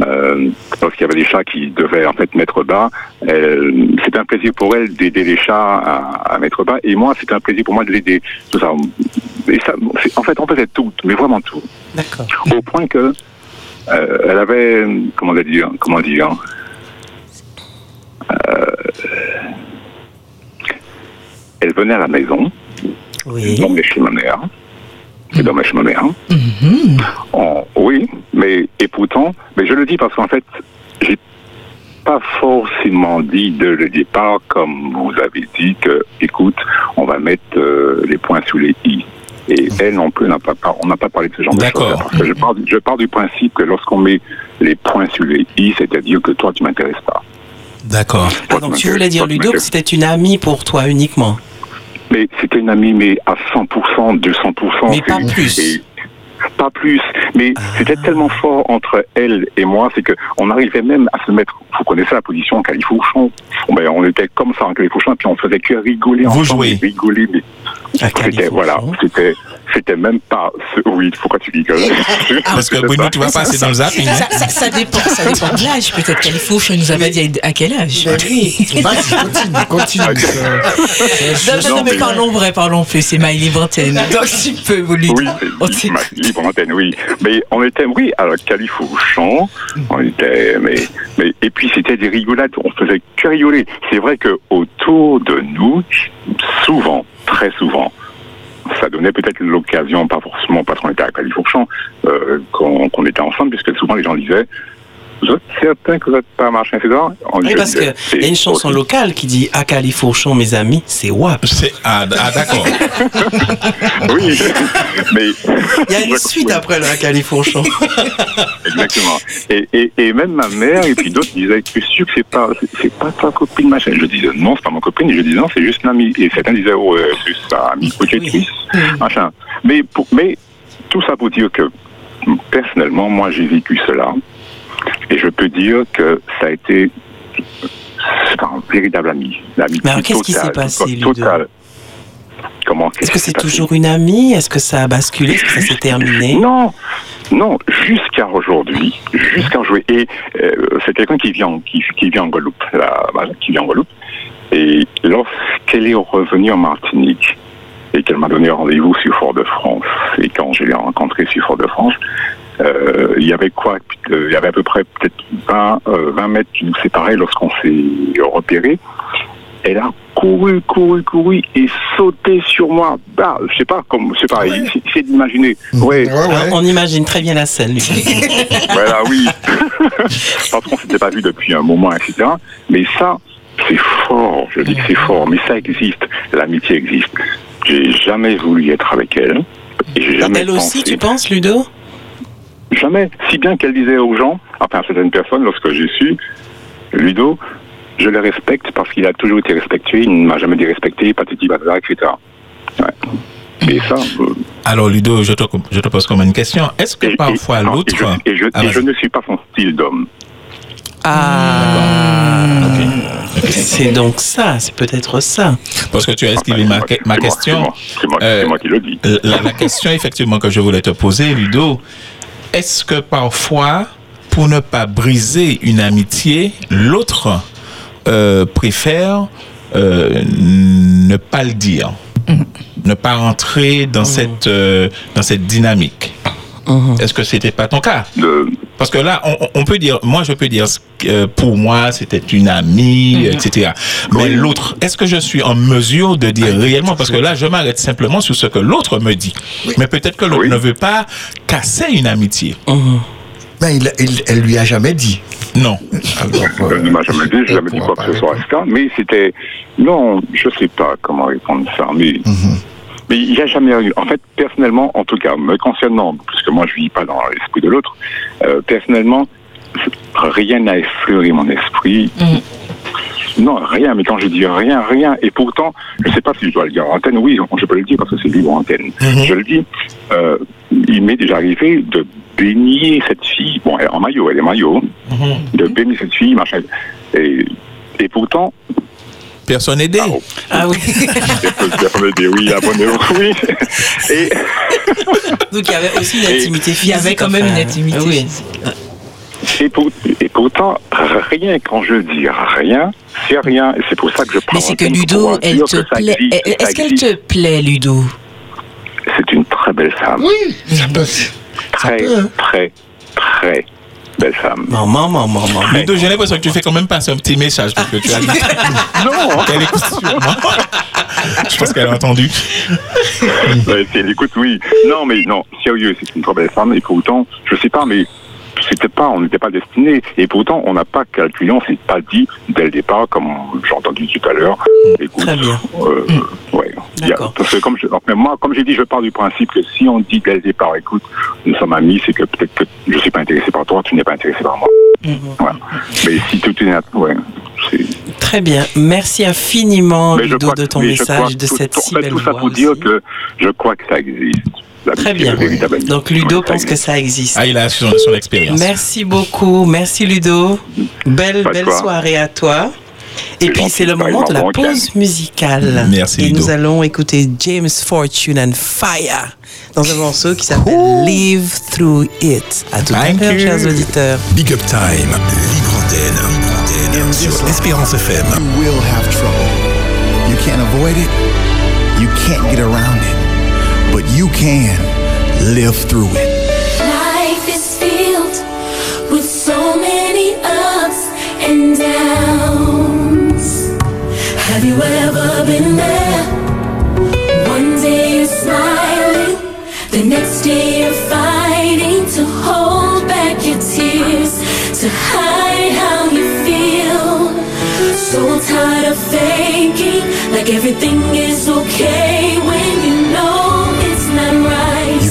Euh, parce qu'il y avait des chats qui devaient en fait mettre bas. C'était un plaisir pour elle d'aider les chats à, à mettre bas. Et moi, c'était un plaisir pour moi de l'aider. Tout ça. Et ça, c'est- en fait, on faisait tout, mais vraiment tout D'accord. au point que euh, elle avait comment dire comment dire euh, elle venait à la maison Oui. dormait chez ma mère. Elle dormait chez ma mère. En- oui mais et pourtant mais je le dis parce qu'en fait j'ai pas forcément dit de le départ comme vous avez dit que écoute on va mettre euh, les points sous les i. Et elle non plus n'a pas on n'a pas parlé de ce genre de choses. D'accord. parce que je pars, je pars du principe que lorsqu'on met les points sur les i c'est-à-dire que toi tu m'intéresses pas D'accord. Ah, donc tu voulais dire, Ludo, que c'était une amie pour toi uniquement? mais c'était une amie mais à 100% 200% Mais pas plus. et- pas plus. Mais c'était tellement fort entre elle et moi, c'est que on arrivait même à se mettre. Vous connaissez la position en califourchon. Ben, on était comme ça en califourchon, et puis on faisait que rigoler Vous ensemble, jouez. rigoler. Mais À c'était califourchon. voilà, c'était c'était même pas. ce- Oui, pourquoi tu rigoles Parce que C'était Bruno, tu vas passer dans le zapping. hein. Ça, ça- ça dépend, ça dépend de l'âge. Peut-être qu'Alifourche nous avait dit à quel âge. Oui, vas-y, continue, continue. Euh, Non, non, non, mais parlons vrai, parlons plus. C'est ma libre antenne. Donc tu peux vous lui Oui, ma libre antenne, oui. Mais on était, oui, à la califourchon. On était, mais, mais, et puis c'était des rigolades. On faisait que rigoler. C'est vrai que autour de nous, souvent, très souvent, ça donnait peut-être l'occasion, pas forcément parce qu'on était à Califourchon, euh, qu'on était ensemble, puisque souvent les gens disaient, vous êtes certain que vous n'êtes pas machin, etc. On Oui, parce qu'il y a une chanson locale qui dit À Califourchon, mes amis, c'est WAP. C'est- Ah, ah, d'accord. Oui, mais. Il y a une suite après le À Califourchon. Exactement. Et, et, et même ma mère et puis d'autres disaient que sûr que c'est pas c'est- pas ta copine machin? Je disais non c'est pas ma copine. Et je disais non c'est juste amie. Et certains disaient oh euh, c'est sa amie protectrice machin. Mais pour, mais tout ça pour dire que personnellement moi j'ai vécu cela et je peux dire que ça a été un véritable ami. L'amitié Mais alors, qu'est-ce qui s'est passé, Ludo totale. Comment Est-ce que c'est toujours une amie? Est-ce que ça a basculé? Est-ce que ça s'est terminé? Non, non, jusqu'à aujourd'hui, jusqu'à aujourd'hui. Et euh, c'est quelqu'un qui vient, qui, qui vit en Guadeloupe, là, qui vit en Guadeloupe. Et lorsqu'elle est revenue en Martinique et qu'elle m'a donné rendez-vous sur Fort-de-France, et quand je l'ai rencontrée sur Fort-de-France, euh, il y avait quoi Il y avait à peu près peut-être 20, euh, 20 mètres qui nous séparaient lorsqu'on s'est repéré. Elle a couru, couru, couru et sauté sur moi. Bah, je sais pas, comme, c'est pareil, c'est d'imaginer. Ouais, Ouais, ouais. On imagine très bien la scène. Ludo. voilà, oui. Parce qu'on s'était pas vu depuis un moment, etc. Mais ça, c'est fort. Je dis que c'est fort, mais ça existe. L'amitié existe. J'ai jamais voulu être avec elle. Et jamais Elle aussi, pensé- tu penses, Ludo? Jamais. Si bien qu'elle disait aux gens, enfin à certaines personnes, lorsque j'ai su, Ludo, je le respecte parce qu'il a toujours été respectué, il ne m'a jamais dérespecté, patati patata, etc. Ouais. Et ça, euh, Alors, Ludo, je te, je te pose comme une question. Est-ce que et- parfois l'autre. Et je, et je- Ah, et je ne suis pas son style d'homme. Ah C'est donc ça, c'est peut-être ça. Parce que tu as esquivé Enfin, ma, question. C'est moi, Euh, qui le dis. La, la question, effectivement, que je voulais te poser, Ludo, est-ce que parfois, pour ne pas briser une amitié, l'autre euh, préfère euh, ne pas le dire, ne pas rentrer dans, cette, euh, dans cette dynamique? Est-ce que c'était pas ton cas? De- Parce que là, on, on peut dire, moi je peux dire que pour moi c'était une amie, etc. Mais Oui. l'autre, est-ce que je suis en mesure de dire réellement? Parce que là, je m'arrête simplement sur ce que l'autre me dit. Mais peut-être que l'autre Oui. ne veut pas casser une amitié. Ben, il, il- elle lui a jamais dit. Non. Alors, Elle ne m'a jamais dit, je n'ai jamais dit quoi que ce pas soit. Mais c'était. Non, je sais pas comment répondre ça, mais. Mhm. Mais il n'y a jamais eu. En fait, personnellement, en tout cas, me concernant, puisque moi je vis pas dans l'esprit de l'autre, euh, personnellement, rien n'a effleuré mon esprit. Non, rien, mais quand je dis rien, rien, et pourtant, je ne sais pas si je dois le dire en antenne, oui, je peux le dire parce que c'est libre en antenne. Je le dis, euh, il m'est déjà arrivé de baigner cette fille, bon, elle est en maillot, elle est maillot, de baigner cette fille, machin. Et, et pourtant, Personne aidé. Ah, oh. Ah oui. personne dit oui, abonnez-vous, oui. Et, Donc il y avait aussi une Et- intimité Il y avait quand même une intimité. Ah et, pour- et pourtant, rien, quand je dis rien, c'est rien. Et c'est pour ça que je prends. Mais c'est que Ludo, elle dire te que ça plaît. Est-ce qu'elle te plaît, Ludo? C'est une très belle femme. oui, ça peut. Ça Très, peut, hein. très, très belle femme. Maman, maman, maman. Ludo, j'ai l'impression que tu fais quand même passer un petit message parce que tu as dit Non, qu'elle écoute sûrement. Je pense qu'elle a entendu. Ouais, si elle écoute, oui. Non, mais non, sérieux, c'est une très belle femme. Et pourtant, je sais pas, mais c'était pas, on n'était pas destiné. Et pourtant, on n'a pas calculé, on s'est pas dit dès le départ, comme j'ai entendu tout à l'heure. Écoute, Très bien. euh, ouais. Il y a- D'accord. parce que comme je, moi, comme j'ai dit, je pars du principe que si on dit dès le départ, écoute, nous sommes amis, c'est que peut-être que je suis pas intéressé par toi, tu n'es pas intéressé par moi. Voilà. Mais si tout est, ouais. Très bien. Merci infiniment, Ludo, de ton message, de cette tout- si belle tout ça voix pour dire que je crois que ça existe. Très bien. Donc Ludo pense que ça existe. Ah, il a son, son expérience. Merci beaucoup. Merci Ludo. Belle, Pas belle soirée à toi. Et puis c'est le moment de la pause musicale. Merci, Et Ludo. nous allons écouter James Fortune and Fire dans un morceau qui s'appelle Live Through It. À tout à l'heure, chers auditeurs. Big Up Time, Libre Antenne, Libre Antenne sur Espérance FM. You will have trouble. You can't avoid it. You can't get around it. But you can live through it. Life is filled with so many ups and downs. Have you ever been there? One day you're smiling, the next day you're fighting to hold back your tears, to hide how you feel. So tired of faking, like everything is okay when you know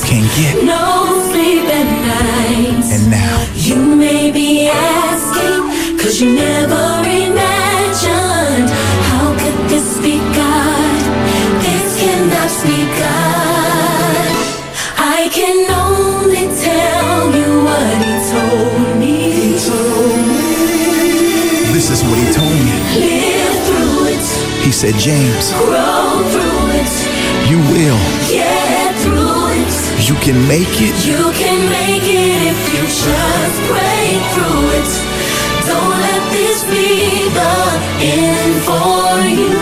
right. You can't get. No sleep at night. And now, You may be asking, cause you never imagined how could this be God? This cannot be God. I can only tell you what He told me. He told me. this is what he told me. Live through it, He said, James, grow through it, you will. get through it. You can make it. You can make it if you just break through it. Don't let this be the end for you.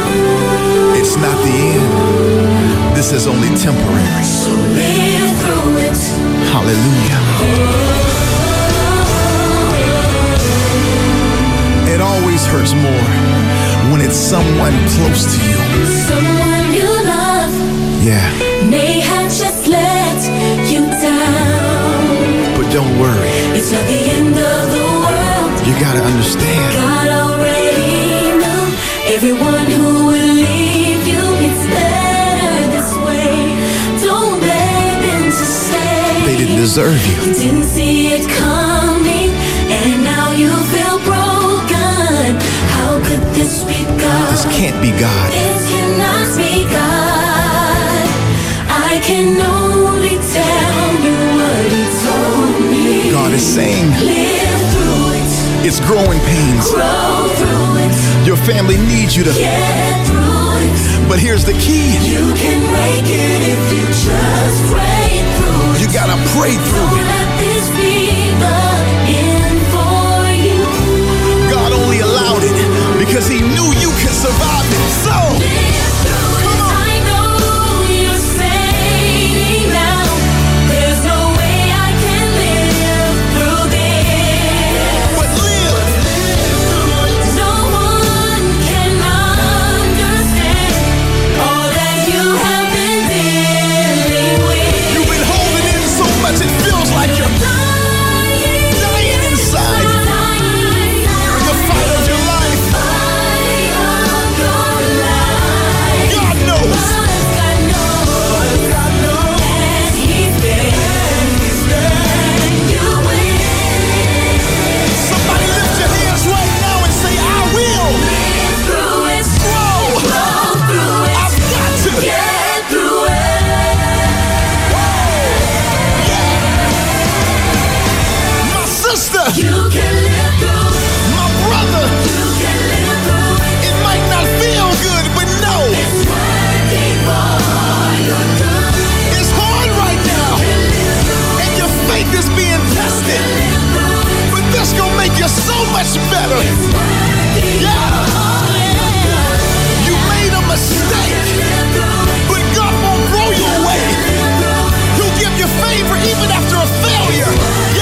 It's not the end. This is only temporary. So live through it. Hallelujah. It always hurts more when it's someone close to you. Someone you love Yeah, may have just don't worry. It's not the end of the world. You gotta understand. God already knew everyone who would leave you. It's better this way. Don't beg them to stay. They didn't deserve you. You didn't see it coming, and now you feel broken. How could this be God? This can't be God. This cannot be God. I can only tell you what He told me. God is saying it, it's growing pains. grow it, Your family needs you to. get through it. But here's the key You can make it if you just pray through it. you gotta pray through Don't it. let this be the end for you. God only allowed it because He knew you could survive it. So, is being tested, but this gonna make you so much better. Yeah. You made a mistake, but God won't throw you away. He'll give you favor even after a failure.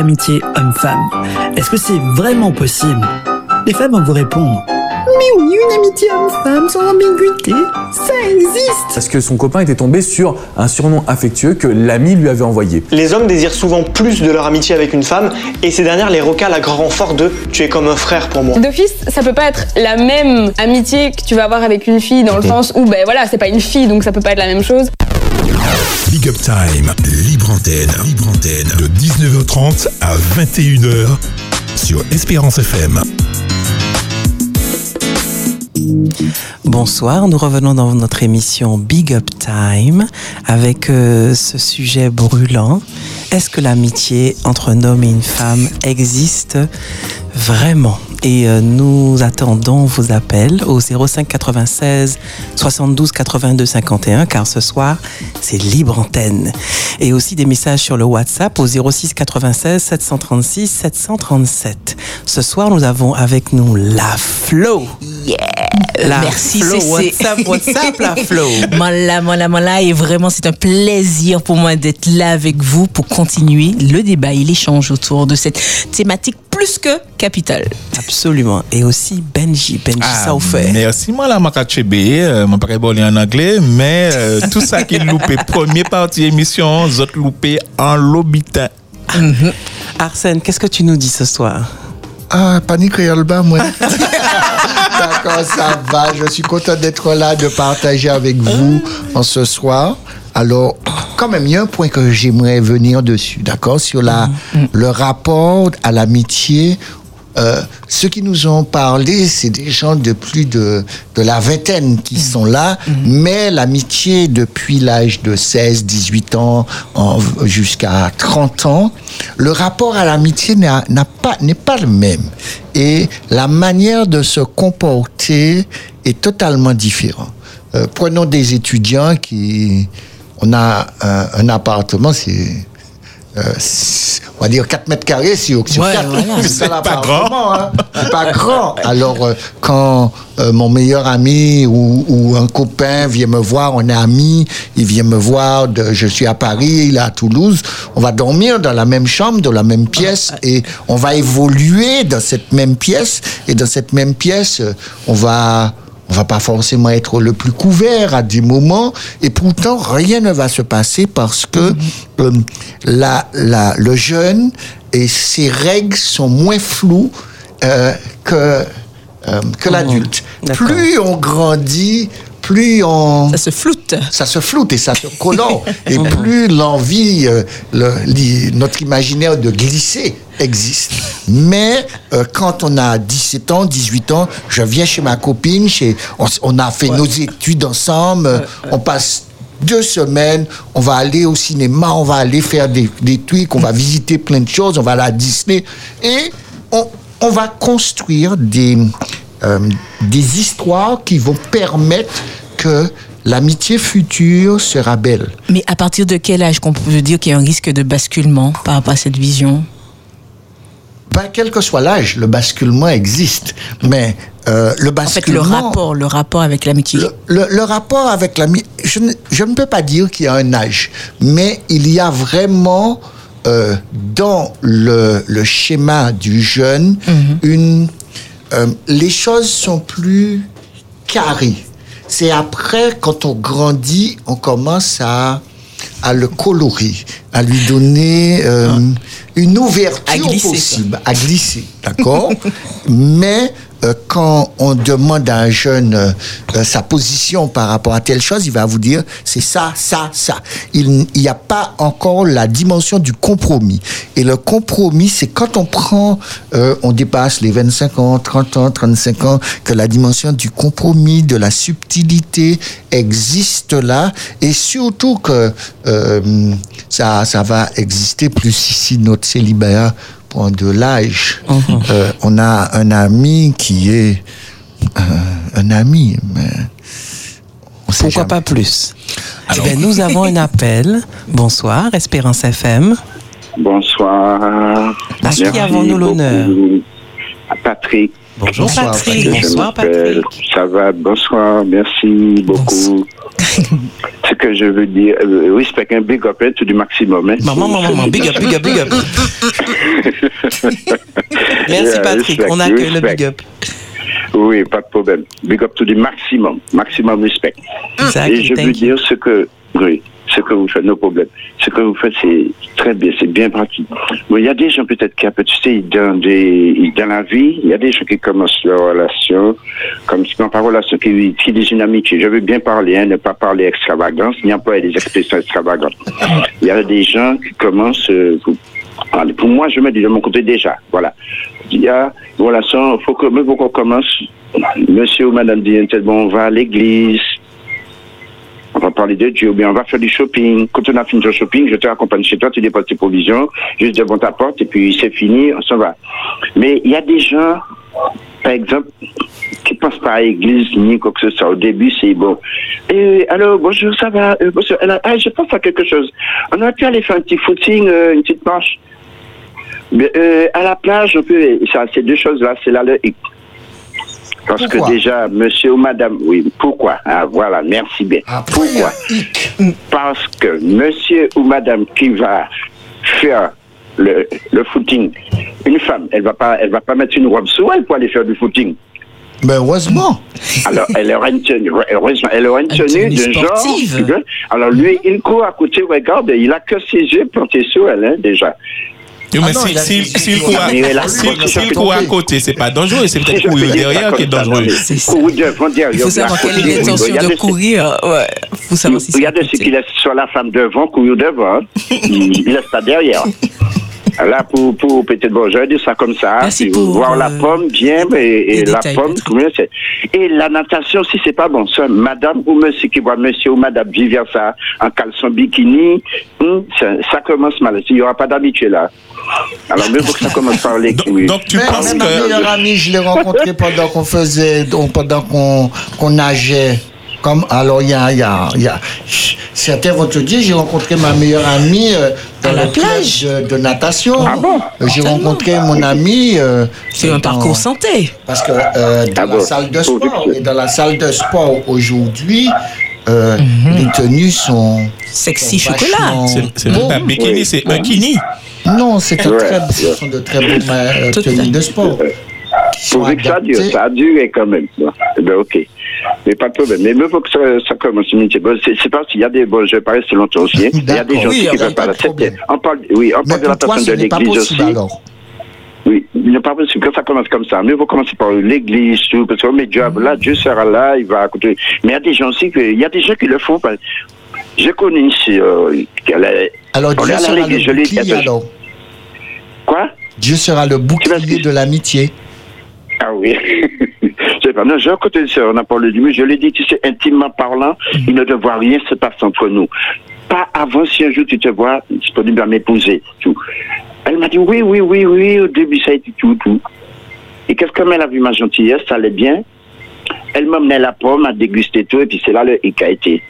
L'amitié homme-femme. Est-ce que c'est vraiment possible? Les femmes vont vous répondre. Mais oui, une amitié homme-femme sans ambiguïté, ça existe Parce que son copain était tombé sur un surnom affectueux que l'ami lui avait envoyé. Les hommes désirent souvent plus de leur amitié avec une femme et ces dernières les recalent à grand renfort de tu es comme un frère pour moi. D'office, ça peut pas être la même amitié que tu vas avoir avec une fille dans le sens où ben voilà, c'est pas une fille donc ça peut pas être la même chose. Big Up Time, libre antenne, libre antenne, de 19h30 à 21h sur Espérance FM. Bonsoir, nous revenons dans notre émission Big Up Time avec euh, ce sujet brûlant. Est-ce que l'amitié entre un homme et une femme existe vraiment? Et euh, nous attendons vos appels au 05 96 72 82 51 car ce soir c'est libre antenne. Et aussi des messages sur le WhatsApp au 06 96 736 737. Ce soir nous avons avec nous la Flo. Yeah. La Merci, Flo, WhatsApp, WhatsApp, la Flo. Voilà, voilà, voilà. Et vraiment, c'est un plaisir pour moi d'être là avec vous pour continuer le débat et l'échange autour de cette thématique plus que capitale. Absolument. Et aussi Benji, Benji Ah, Sauffer. Merci, moi, la Makachebe. Euh, Moi, pas bon en anglais, mais euh, tout ça qui est loupé, première partie émission, autres loupé en lobitin. Arsène, qu'est-ce que tu nous dis ce soir? Ah, panique créole bas, moi. D'accord, ça va. Je suis content d'être là, de partager avec vous en ce soir. Alors, quand même, il y a un point que j'aimerais venir dessus, d'accord, sur la, le rapport à l'amitié. Euh, ceux qui nous ont parlé, c'est des gens de plus de, de la vingtaine qui sont là, mais l'amitié depuis l'âge de 16, 18 ans jusqu'à 30 ans, le rapport à l'amitié n'a n'a pas, n'est pas le même. Et la manière de se comporter est totalement différente. Euh, prenons des étudiants qui... On a un, un appartement, c'est... euh, c'est- on va dire 4 mètres carrés sur, sur Ouais, 4. voilà. C'est pas l'appartement, hein. C'est pas grand. Alors, euh, quand euh, mon meilleur ami ou, ou un copain vient me voir, on est amis, il vient me voir, de, je suis à Paris, il est à Toulouse, on va dormir dans la même chambre, dans la même pièce, et on va évoluer dans cette même pièce, et dans cette même pièce, on va... On va pas forcément être le plus couvert à des moments, et pourtant rien ne va se passer parce que euh, la, la, le jeune et ses règles sont moins floues euh, que, euh, que l'adulte. Plus on grandit, plus on... Ça se floute. Ça se floute et ça se colore. et plus l'envie, le- notre imaginaire de glisser existe. Mais euh, quand on a 17 ans, 18 ans, je viens chez ma copine, chez, on, a fait nos études ensemble, euh, on passe deux semaines, on va aller au cinéma, on va aller faire des, des trucs, on va visiter plein de choses, on va aller à Disney et on, on va construire des, euh, des histoires qui vont permettre que l'amitié future sera belle. Mais à partir de quel âge qu'on peut dire qu'il y a un risque de basculement par rapport à cette vision? Ben, quel que soit l'âge, le basculement existe. Mais euh, le En fait, le basculement... rapport, le rapport avec l'amitié. Le, le- le rapport avec l'ami, je, ne- je ne peux pas dire qu'il y a un âge, mais il y a vraiment euh, dans le, le schéma du jeune une, euh, les choses sont plus carrées. C'est après, quand on grandit, on commence à, à le colorer, à lui donner euh, une ouverture À glisser, possible, à glisser, d'accord. Mais euh, quand on demande à un jeune euh, euh, sa position par rapport à telle chose, il va vous dire c'est ça, ça, ça. Il n'y a pas encore la dimension du compromis. Et le compromis, c'est quand on prend, euh, on dépasse les 25 ans, 30 ans, 35 ans, que la dimension du compromis, de la subtilité existe là. Et surtout que euh, ça, ça va exister plus ici, notre célibataire point de l'âge. Euh, on a un ami qui est euh, un ami, mais on sait Pourquoi jamais. pas plus Eh bien, Nous avons un appel. Bonsoir, Espérance FM. Bonsoir. À qui avons-nous l'honneur Patrick. Bonjour Bonsoir, Patrick. Bonsoir. Patrick. Ça va, bonsoir, merci beaucoup. Ce que je veux dire, euh, respect un big up hein, tout du maximum. Hein. Maman, maman, maman, big up, big up, big up. Merci Yeah, Patrick, respect, on accueille le big up. Oui, pas de problème. Big up to the maximum. Maximum respect. Exactly, Et je veux dire ce que, oui, ce que vous faites, no problème. Ce que vous faites, c'est très bien, c'est bien pratique. Mais il y a des gens peut-être qui, tu dans, des, dans la vie, il y a des gens qui commencent leur relation, comme si par relation, qui, qui disent une amitié. Je veux bien parler, hein, ne pas parler extravagance, ni employer des expressions extravagantes. Il y a des gens qui commencent, euh, pour, moi, je me dis de mon côté déjà, voilà. Il y a une relation, faut que, même qu'on commence, monsieur ou madame dit, bon, on va à l'église, on va parler de Dieu, bien on va faire du shopping. Quand on a fini ton shopping, je te raccompagne chez toi, tu déposes tes provisions, juste devant ta porte, et puis c'est fini, on s'en va. Mais il y a des gens, par exemple, qui passent pas à l'église ni quoi que ce soit. Au début, c'est bon. Et alors, bonjour, ça va? Euh, bonjour, ah, je pense à quelque chose. On aurait pu aller faire un petit footing, euh, une petite marche. Mais, euh, à la plage, on peut, ça, ces deux choses-là, c'est là le. Parce Pourquoi? que déjà, monsieur ou madame, oui, pourquoi? Ah, voilà, merci bien. pourquoi? Parce que monsieur ou madame qui va faire le, le footing, une femme, elle va pas, elle va pas mettre une robe sous elle pour aller faire du footing. Ben, heureusement. Alors, elle aura une tenue, heureusement, elle aura une tenue tenue d'un genre. sportive. Alors, lui, il court à côté, regarde, il a que ses yeux plantés sur elle, hein, déjà. Oui, mais Ah non, si- court à- Mais côté, c'est pas dangereux, c'est peut-être courir ça derrière qui est ça, dangereux. mais devant, dire, Il faut savoir quelle est l'intention de courir. Ouais, faut savoir si Il y a de ceux qui laissent sur la femme devant, courir devant. hein. Il ne laisse pas derrière. Là, pour, pour peut-être, bon, je vais dire ça comme ça. puis voir la pomme bien, et, et la pomme, combien c'est. Et la natation, si c'est pas bon, ça, madame ou monsieur qui voit monsieur ou madame vivre ça en caleçon bikini, hum, ça, ça commence mal. Il n'y aura pas d'habitué là. Alors, mieux faut que ça commence par les. Donc, tu Mais penses ma que. meilleure amie, je l'ai rencontrée pendant qu'on faisait, donc, pendant qu'on qu'on nageait. Comme, alors, il y a, il y a, y a, certains vont te dire, j'ai rencontré ma meilleure amie euh, dans la plage de, de natation. Euh, J'ai rencontré mon ami. C'est un parcours santé. Parce que euh, dans la salle de sport, et dans la salle de sport aujourd'hui, euh, les tenues sont. Sexy sont chocolat. C'est pas beaux. bikini, c'est un kini. Non, c'est un Ouais. très, ce sont de très beaux euh, tenues de sport. Pourvu que ça dure, ça a duré quand même. Bon, eh ben, ok. Mais pas de problème. Mais il faut que ça, ça commence. C'est parce qu'il y a des. Bon, je vais pas rester longtemps aussi. hein. Il y a des gens Oui, qui ne veulent pas l'accepter. On parle, oui, on parle de la toi, personne de l'église aussi. alors. Oui, il n'est pas possible que ça commence comme ça. Mais il faut commencer par l'église, tout, parce qu'on met Dieu là, Dieu sera là, il va écouter. Mais il y a des gens aussi, que, il y a des gens qui le font. Je connais ici. Euh, est- Alors Dieu sera le bouclier, alors. Quoi? Dieu sera le bouclier de l'amitié. Ah oui. Je sais pas. Non, j'ai un côté de ça, on a parlé du je l'ai dit, tu sais, intimement parlant, il ne doit rien se passer entre nous. Pas avant si un jour tu te vois disponible à m'épouser. Tout. Elle m'a dit oui, oui, oui, oui, au début ça a été tout, tout. Et qu'est-ce que elle a vu ma gentillesse, ça allait bien. Elle m'emmenait la pomme à déguster tout, et puis c'est là le hic a été.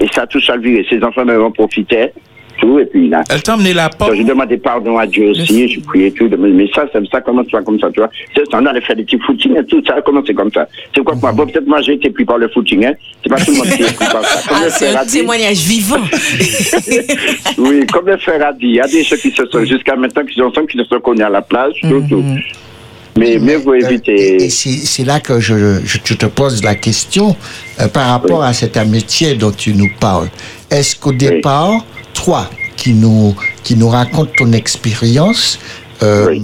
Et ça a tout salvé. Ses enfants m'en profitaient. Tout, et puis là. Elle t'a emmené la pomme. J'ai demandé pardon à Dieu aussi, j'ai prié tout. Mais ça, ça, ça commence pas comme ça, tu vois. C'est ça, on allait faire des petits footings et tout, ça a commencé comme ça. C'est quoi moi, bon, peut-être moi j'ai été pris par le footing, hein. C'est pas tout le monde qui est pris par ça. Comme Ah, c'est un témoignage vivant. oui, comme le frère a dit, il y a des gens qui se sont, jusqu'à maintenant, qui sont ensemble, qui se sont connus à la plage, tout, tout. Mais mieux vaut éviter. Et c'est c'est là que je, je- je te pose la question euh, par rapport à cette amitié dont tu nous parles. Est-ce qu'au départ, toi qui nous, qui nous raconte ton expérience, euh,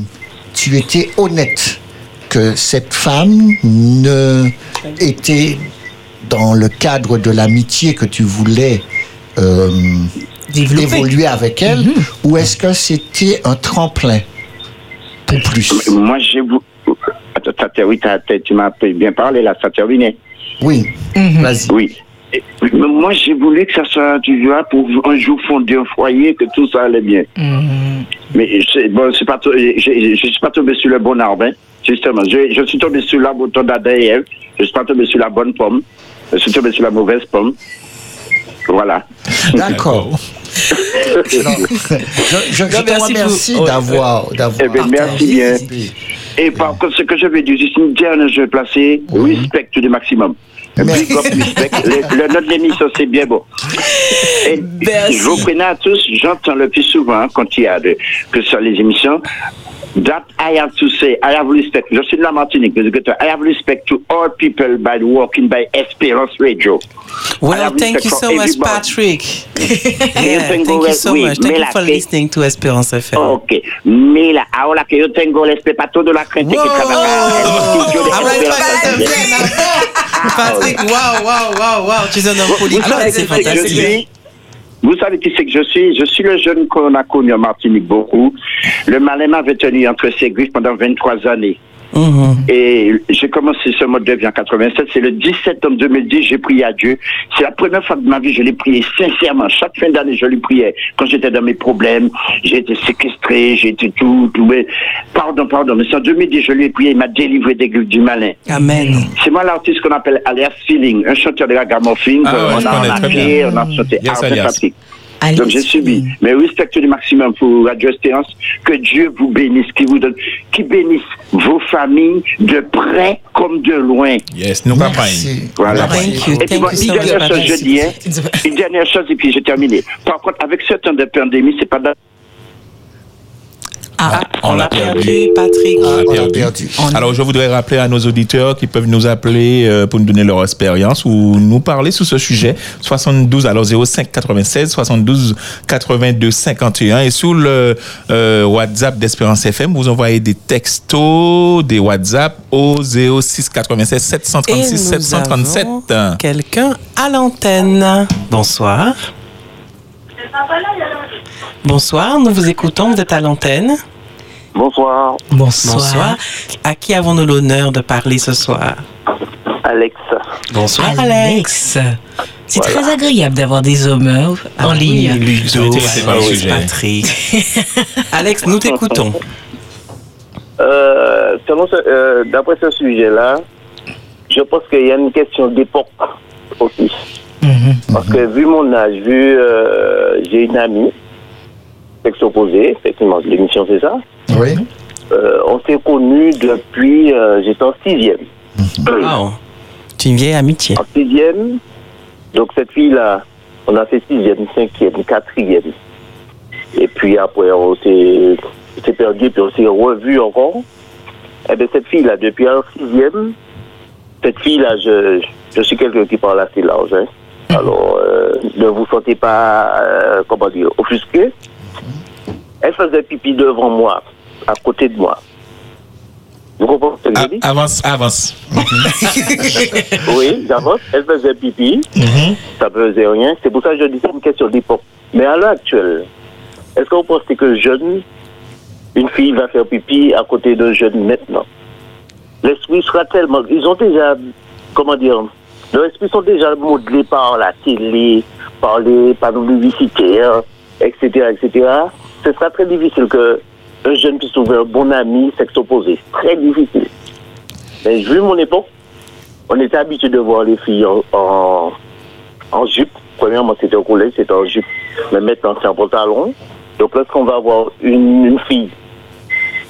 tu étais honnête que cette femme ne était dans le cadre de l'amitié que tu voulais euh, évoluer avec elle, ou est-ce que c'était un tremplin pour plus? Moi, j'ai oui, t'as- t'as- tu m'as bien parlé là, ça a terminé. Oui, vas-y. Oui. Et- mais moi, j'ai voulu que ça soit, tu vois, pour un jour fonder un foyer, que tout ça allait bien. Mais c'est- bon, c'est pas, je, je suis pas tombé sur le bon arbre, hein, justement. Je, je suis tombé sur la bouton d'ADN, je suis pas tombé sur la bonne pomme, je suis tombé sur la mauvaise pomme. Voilà. D'accord. Je, je, je te merci remercie d'avoir d'avoir Eh bien, merci bien. Et par contre, ce que je vais dire, juste une dernière, je vais placer, respect du maximum. Respect. Le, le nom de l'émission, c'est bien beau. Et je vous prenais à tous, j'entends le plus souvent quand il y a de, que sur les émissions. That I have to say, I have respect. Je suis de la Martinique, mais I have respect to all people by working by Esperance Radio. Well, thank you so much. Patrick. Yeah, thank you so oui, much. Thank mais you for listening to Espérance FM. Ok, mais là, ahora que yo tengo el respeto de la gente que trabaja en el estudio de Esperance Radio. Patrick, waouh, waouh, waouh, waouh, tu es un homme savez c'est qui c'est que je fantastique. suis Vous savez qui c'est que je suis Je suis le jeune qu'on a connu en Martinique beaucoup. Le malin m'avait tenu entre ses griffes pendant 23 années. Et j'ai commencé ce mode de vie en 87. C'est le 17 septembre 2010, j'ai prié à Dieu. C'est la première fois de ma vie, je l'ai prié sincèrement. Chaque fin d'année, je lui priais. Quand j'étais dans mes problèmes, j'ai été séquestré, j'ai été tout, tout. mais- Pardon, pardon. Mais c'est en 2010, je lui ai prié. Il m'a délivré des griffes du malin. Amen. C'est moi l'artiste qu'on appelle Alias Feeling, un chanteur de la ragamuffin. Ah ouais, on a acquis, bien. on a chanté Yes. Patrick. Donc j'ai subi. Mais respectez le maximum pour Radio Espérance. Que Dieu vous bénisse, qui vous donne, qui bénisse vos familles de près comme de loin. Yes, nous campagne. Voilà. Thank you, et puis bon, une dernière chose, je dis, hein, une dernière chose et puis j'ai terminé. Par contre, avec ce temps de pandémie, c'est pas dans- On l'a perdu, Patrick. On l'a perdu. Alors, je voudrais rappeler à nos auditeurs qui peuvent nous appeler euh, pour nous donner leur expérience ou nous parler sur ce sujet. 72, alors 05 96 72 82 51 et sur le euh, WhatsApp d'Espérance FM, vous envoyez des textos, des WhatsApp au 06 96 736 Et nous 737. avons Quelqu'un à l'antenne. Bonsoir. Bonsoir, nous vous écoutons, vous êtes à l'antenne. Bonsoir. Bonsoir. À qui avons-nous l'honneur de parler ce soir? Alex. Bonsoir, Alex. C'est Voilà. très agréable d'avoir des hommes en Ah oui, ligne. Ludo, Alex, sujet. Patrick. Alex, nous t'écoutons. Euh, euh, D'après ce sujet-là, je pense qu'il y a une question d'époque aussi. Parce que vu mon âge, vu euh, j'ai une amie, sexe opposé, effectivement, l'émission c'est ça? Oui. Euh, on s'est connus depuis, euh, j'étais en sixième. Wow. C'est une vieille amitié. En sixième, donc cette fille-là, on a fait sixième, cinquième, quatrième. Et puis après, on s'est on s'est perdu, puis on s'est revu encore. Eh bien, cette fille-là, depuis un sixième, cette fille-là, je, je suis quelqu'un qui parle assez large. hein. Alors, euh, ne vous sentez pas, euh, comment dire, offusqué. Elle faisait pipi devant moi, à côté de moi. Vous comprenez ce que je dis? Avance, avance. Oui, j'avance. Elle faisait pipi. Ça faisait rien. C'est pour ça que je dis c'est une question d'époque. Mais à l'heure actuelle, est-ce que vous pensez que jeune, une fille va faire pipi à côté d'un jeune maintenant? L'esprit sera tellement. Ils ont déjà. Comment dire Leurs esprits sont déjà modelés par la télé, par les panneaux publicitaires, etc., etc. Ce sera très difficile que un jeune puisse trouver un bon ami sexe opposé. Très difficile. Mais vu mon époque, on était habitué de voir les filles en, en, jupe. Premièrement, c'était au collège, c'était en jupe. Mais maintenant, c'est en pantalon. Donc, lorsqu'on va voir une, fille,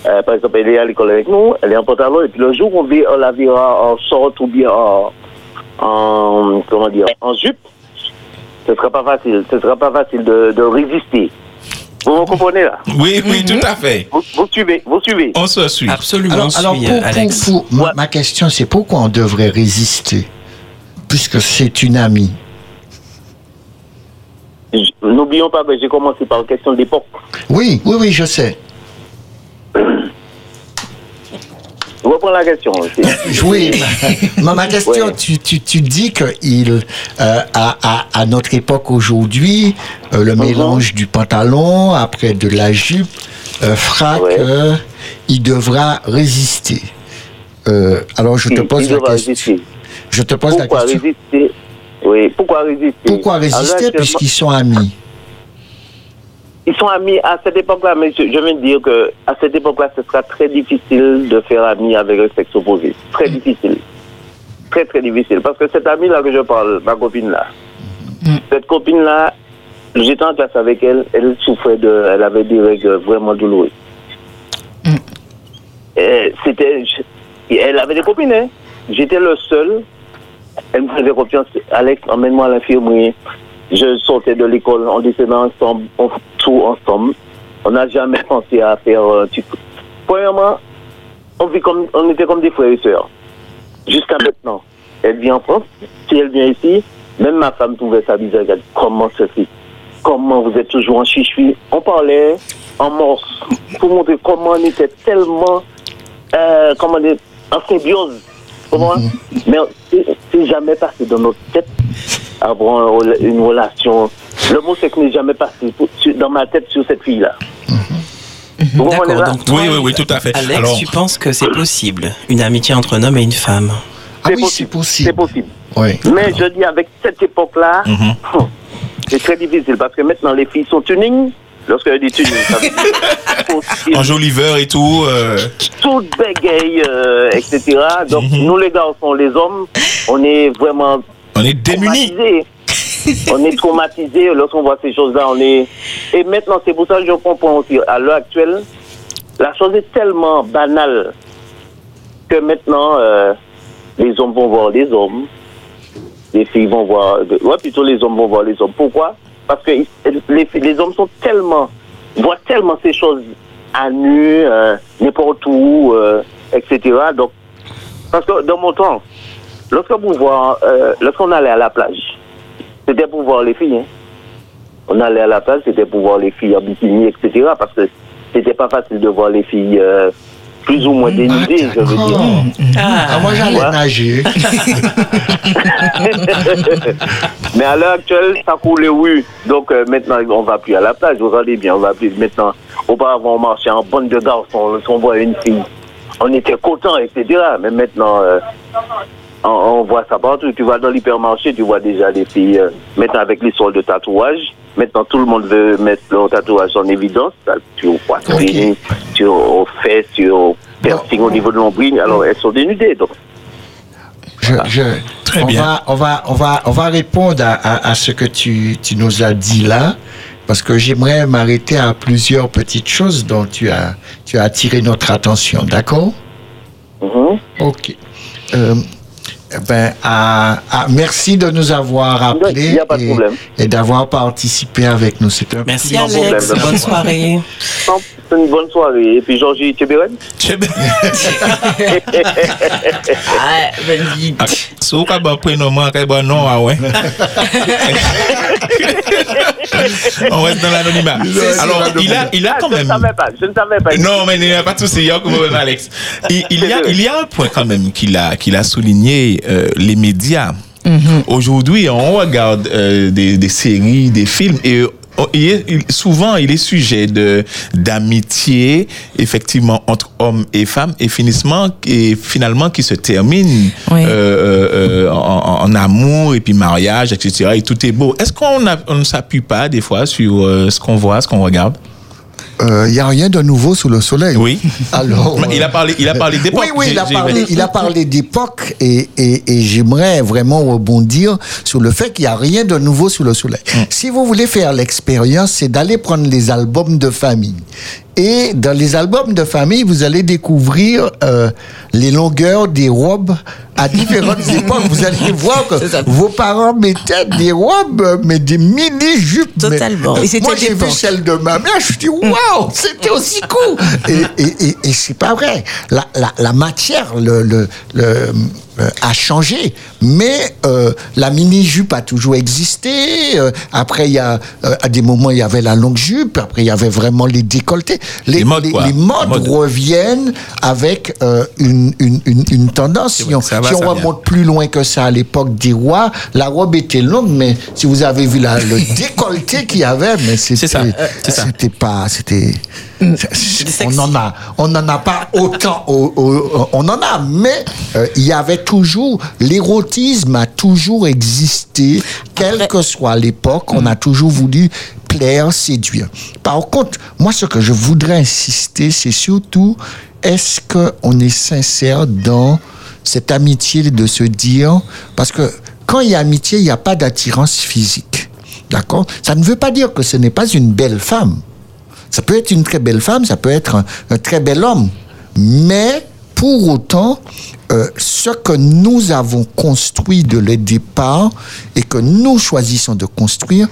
euh, par exemple, elle est à l'école avec nous, elle est en pantalon, et puis le jour où on, la verra en short ou bien en, en, comment dire, en jupe, ce ne sera pas facile. Ce ne sera pas facile de, de résister. Vous me comprenez là? Oui, oui, tout à fait. Vous, vous suivez, vous suivez. On se suit. Absolument, Alors, on alors, suit, pour- pour- Alex. pour- ma, ma question, c'est pourquoi on devrait résister Puisque c'est une amie? N'oublions pas que j'ai commencé par une question d'époque. Oui, oui, oui, je sais. Je reprends la question. aussi. Oui, ma, ma question, Ouais. tu, tu, tu dis que il, euh, à, à, à notre époque aujourd'hui, euh, le mélange du pantalon après de la jupe euh, fera que il devra résister. Euh, alors je te pose il la question. résister. Je te pose Pourquoi la question. résister? Oui, pourquoi résister? Pourquoi résister puisqu'ils sont amis? Ils sont amis à cette époque-là, mais je, je viens de dire que à cette époque-là, ce sera très difficile de faire ami avec un sexe opposé. Très difficile. Très, très difficile. Parce que cette amie-là que je parle, ma copine-là, cette copine-là, j'étais en classe avec elle, elle souffrait de. Elle avait des règles vraiment douloureuses. Et C'était. Elle avait des copines, hein. J'étais le seul Elle me faisait confiance. Alex, emmène-moi à l'infirmerie. Je sortais de l'école, on descendait ensemble, on tout ensemble. On n'a jamais pensé à faire un petit coup. Premièrement, on, vit comme, on était comme des frères et sœurs. Jusqu'à maintenant. Elle vient en France. Si elle vient ici, même ma femme trouvait ça bizarre. Elle dit, comment ça fait? Comment vous êtes toujours en chichi? On parlait en morse pour montrer comment on était tellement, euh, comment dire, en symbiose. Comment Mais c'est- c'est jamais passé dans notre tête avoir une relation. Le mot c'est que n'est jamais passé dans ma tête sur cette fille-là. Vous comprenez D'accord, ça? donc toi, Oui, oui, oui, tout à fait. Alex, Alors- tu penses que c'est possible, une amitié entre un homme et une femme? C'est possible. C'est possible. Mais je dis avec cette époque-là, Mhm. c'est très difficile parce que maintenant les filles sont tuning. Lorsque je dis tuning, ça veut dire Enjoliveur et tout. euh, toutes bégayes, euh, etc. Donc nous les garçons, les hommes, on est vraiment on est démunis. on est traumatisés lorsqu'on voit ces choses-là. On est et maintenant c'est pour ça que je comprends aussi à l'heure actuelle, la chose est tellement banale que maintenant euh, les hommes vont voir les hommes, les filles vont voir, ouais plutôt les hommes vont voir les hommes. Pourquoi? Parce que les, les hommes sont tellement voient tellement ces choses à nu, euh, n'importe où, euh, etc. Donc parce que dans mon temps, lorsque vous voir, euh, lorsqu'on allait à la plage, c'était pour voir les filles. hein. On allait à la plage, c'était pour voir les filles en bikini, etc. Parce que c'était pas facile de voir les filles euh, plus ou moins dénudées, je veux dire. Ah, moi j'allais nager. Mais à l'heure actuelle, ça coule les rues. Donc euh, maintenant, on va plus à la plage. Vous regardez bien, on va plus. Maintenant, auparavant, on marchait en bande de garçons. Si on voit une fille, on était content, etc. Mais maintenant, euh, on, on voit ça partout. Tu vas dans l'hypermarché, tu vois déjà des filles. euh, maintenant, avec l'histoire de tatouage, maintenant tout le monde veut mettre leur tatouage en évidence. Ça, Tu au poitrine, tu aux fesses, tu au piercing au niveau de l'ombril. Alors, elles sont dénudées. Donc, Je, je- on, Va, on, va, on, va, on va répondre à, à- à ce que tu, tu nous as dit là, parce que j'aimerais m'arrêter à plusieurs petites choses dont tu as, tu as attiré notre attention, d'accord? Ok. Euh, ben, à- à- merci de nous avoir appelés et, et d'avoir participé avec nous. C'était un Merci plaisir. Alex, bonne soirée. C'est une bonne soirée. Et puis, Georgie Tchéberen Ah, So ka ba prénom moi ka ba non ah ouais. On reste dans l'anonymat. Alors il a il a quand Je ne même savais pas, je ne savais pas. Non, mais il n'y a pas de souci, il y a comme Alex. Il, il y a, il y a un point quand même qu'il a, qu'il a souligné, euh, les médias. Aujourd'hui, on regarde euh, des, des séries, des films, et il est- il- souvent, il est sujet de d'amitié, effectivement, entre hommes et femmes, et finalement, et finalement qui se termine euh, euh, euh, en, en amour et puis mariage, etc. Et tout est beau. Est-ce qu'on on ne s'appuie pas des fois sur euh, ce qu'on voit, ce qu'on regarde? Il n'y a rien de nouveau sous le soleil. Oui. Alors, il a parlé, il a parlé d'époque. Oui, oui, il a parlé, il a parlé d'époque et, et, et j'aimerais vraiment rebondir sur le fait qu'il n'y a rien de nouveau sous le soleil. Mm. Si vous voulez faire l'expérience, c'est d'aller prendre les albums de famille. Et dans les albums de famille, vous allez découvrir euh, les longueurs des robes à différentes époques. Vous allez voir que vos parents mettaient des robes, mais des mini-jupes. Totalement. Mais Et Moi, j'ai vu celle de ma mère, je dis waouh, c'était aussi cool. Et, et, et, et c'est pas vrai. La, la, la matière le, le, le, a changé, mais euh, la mini jupe a toujours existé. Euh, après, il y a euh, à des moments il y avait la longue jupe. Après, il y avait vraiment les décolletés. Les, Les modes, les reviennent avec euh, une, une, une, une tendance. Si on, va, si remonte plus loin que ça à l'époque des rois, la robe était longue, mais si vous avez vu la, le décolleté qu'il y avait, mais c'était, c'était pas, c'était, on en a, on n'en a pas autant, au- au- on en a, mais euh, il y avait toujours, l'érotisme a toujours existé, quelle que soit l'époque, on a toujours voulu plaire, séduire. Par contre, moi, ce que je voudrais insister, c'est surtout, est-ce qu'on est sincère dans cette amitié de se dire, parce que quand il y a amitié, il n'y a pas d'attirance physique. D'accord? Ça ne veut pas dire que ce n'est pas une belle femme. Ça peut être une très belle femme, ça peut être un, un très bel homme. Mais pour autant, euh, ce que nous avons construit de le départ et que nous choisissons de construire,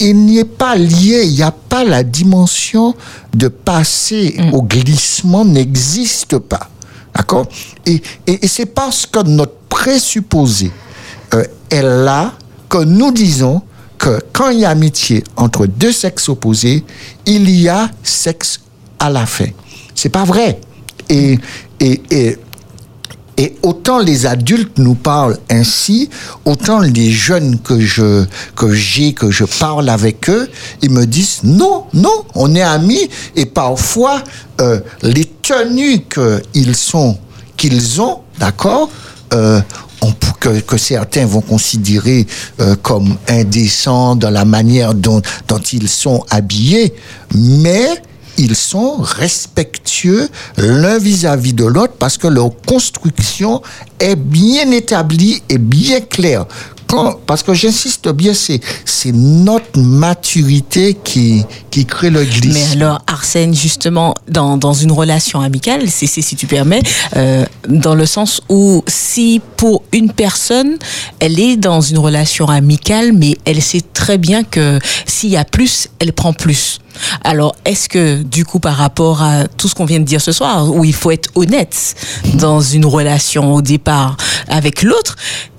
il n'y est pas lié, il n'y a pas la dimension de passer au glissement n'existe pas. D'accord? Et, et, et c'est parce que notre présupposé euh, est là que nous disons quand il y a amitié entre deux sexes opposés, il y a sexe à la fin. C'est pas vrai. Et, et, et, et autant les adultes nous parlent ainsi, autant les jeunes que je que j'ai que je parle avec eux, ils me disent non, non, on est amis et parfois euh, les tenues qu'ils sont qu'ils ont, d'accord, euh, que, que certains vont considérer euh, comme indécents dans la manière dont, dont ils sont habillés, mais ils sont respectueux l'un vis-à-vis de l'autre parce que leur construction est bien établie et bien claire. Parce que j'insiste bien, c'est, notre maturité qui, crée le glisse. Mais alors, Arsène, justement, dans, une relation amicale, c'est, si tu permets, euh, dans le sens où si pour une personne, elle est dans une relation amicale, mais elle sait très bien que s'il y a plus, elle prend plus. Alors, est-ce que, du coup, par rapport à tout ce qu'on vient de dire ce soir, où il faut être honnête dans une relation au départ avec l'autre,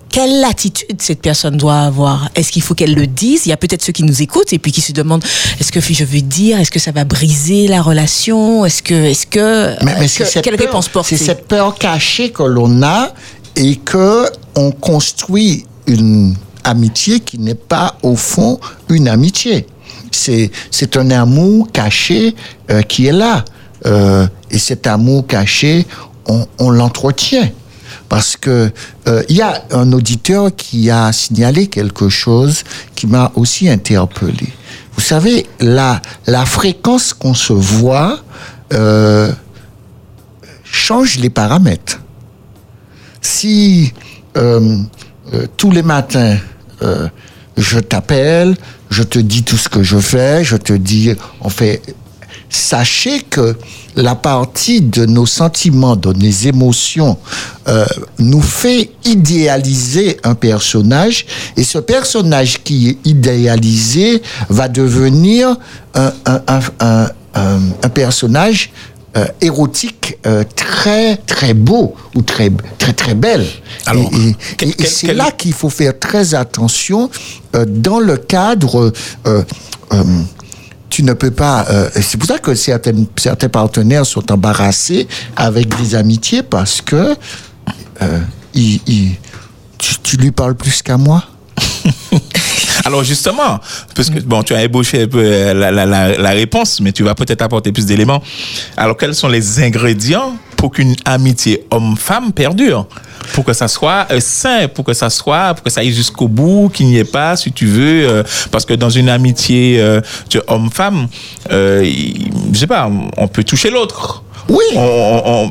quelle attitude cette personne doit avoir? Est-ce qu'il faut qu'elle le dise? Il y a peut-être ceux qui nous écoutent et puis qui se demandent est-ce que je veux dire Est-ce que ça va briser la relation? Est-ce que, est-ce que, Mais, mais est-ce c'est que- cette quelle peur- réponse porter? C'est cette peur cachée que l'on a et que on construit une amitié qui n'est pas au fond une amitié. C'est c'est un amour caché euh, qui est là. Euh, et cet amour caché, on, on l'entretient. Parce que euh, il y a un auditeur qui a signalé quelque chose qui m'a aussi interpellé. Vous savez, la, la fréquence qu'on se voit euh, change les paramètres. Si euh, tous les matins, je t'appelle, je te dis tout ce que je fais, je te dis, on fait. Sachez que la partie de nos sentiments, de nos émotions, euh, nous fait idéaliser un personnage, et ce personnage qui est idéalisé va devenir un, un, un, un- personnage euh, érotique euh, très très beau ou très très très belle. Alors, et et- et- et c'est là qu'il faut faire très attention euh, dans le cadre. Tu ne peux pas. euh, c'est pour ça que certains partenaires sont embarrassés avec des amitiés parce que euh, tu, lui parles plus qu'à moi. Alors justement, parce que bon, tu as ébauché un peu euh, la réponse, mais tu vas peut-être apporter plus d'éléments. Alors quels sont les ingrédients pour qu'une amitié homme-femme perdure pour que ça soit euh, sain, pour que ça soit, pour que ça aille jusqu'au bout, qu'il n'y ait pas, si tu veux, euh, parce que dans une amitié euh, homme-femme, euh, je sais pas, on peut toucher l'autre. Oui.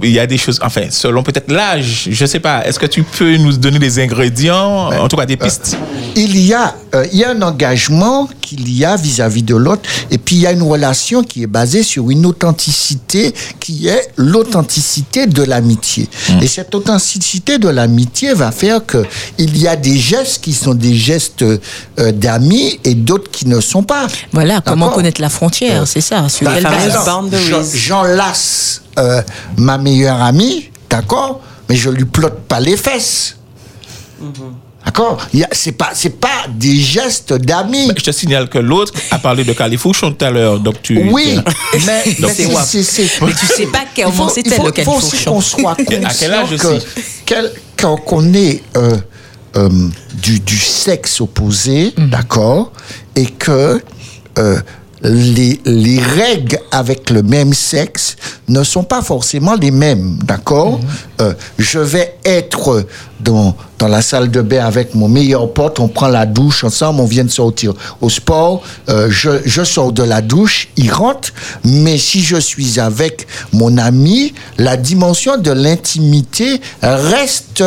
Il y a des choses, enfin, selon peut-être l'âge, je sais pas. Est-ce que tu peux nous donner des ingrédients, en tout cas des pistes? Il y a, euh, il y a un engagement qu'il y a vis-à-vis de l'autre, et puis il y a une relation qui est basée sur une authenticité qui est l'authenticité de l'amitié. Et cette authenticité de l'amitié va faire que il y a des gestes qui sont des gestes euh, d'amis et d'autres qui ne sont pas. Voilà, comment connaître la frontière, c'est ça. Sur Par quelle base? Exemple, je- J'enlace euh, ma meilleure amie, d'accord, mais je lui plotte pas les fesses. D'accord? Y a- C'est pas, c'est pas des gestes d'amis. Je te signale que l'autre a parlé de califourchon tout à l'heure, donc tu. Oui, mais, Donc, mais c'est- ouais. c'est- c'est- Mais tu sais pas comment c'était le Il faut aussi qu'on soit À quel âge conscient que quand qu'on est euh, euh, du, du sexe opposé, d'accord, et que euh, les, les règles avec le même sexe ne sont pas forcément les mêmes, d'accord? Euh, Je vais être dans, dans la salle de bain avec mon meilleur pote, on prend la douche ensemble, on vient de sortir au sport, euh, je, je sors de la douche, il rentre, mais si je suis avec mon ami, la dimension de l'intimité reste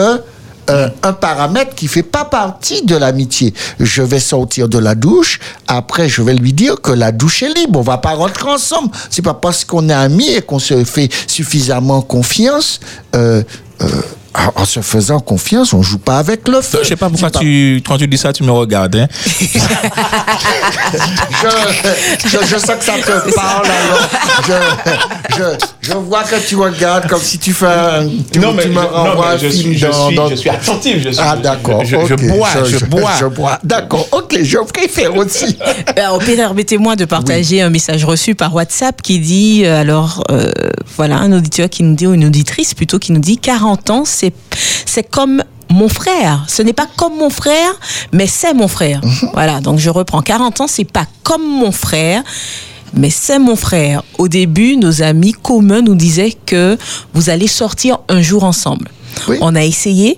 euh, un paramètre qui fait pas partie de l'amitié. Je vais sortir de la douche, après je vais lui dire que la douche est libre, on va pas rentrer ensemble. C'est pas parce qu'on est amis et qu'on se fait suffisamment confiance. euh, euh, en se faisant confiance, on joue pas avec le feu. Je sais pas pourquoi tu, quand tu dis ça, tu me regardes. Hein. je, je, je sens que ça te parle alors. Je, je, je vois que tu regardes comme si tu fais un, tu, Non, mais tu me je- non, renvoies mais un je film suis- je dans- suis- dans- je suis attentif, je suis- ah d'accord. je- je ok. bois, je bois. Je bois. D'accord. Ok. Je préfère aussi. Alors, permettez-moi de partager un message reçu par WhatsApp qui dit, euh, alors, euh, voilà, un auditeur qui nous dit, ou une auditrice plutôt, qui nous dit 40 ans, c'est, comme mon frère. Ce n'est pas comme mon frère, mais c'est mon frère. Voilà, donc je reprends. 40 ans, c'est pas comme mon frère, mais c'est mon frère. Au début, nos amis communs nous disaient que vous allez sortir un jour ensemble. On a essayé,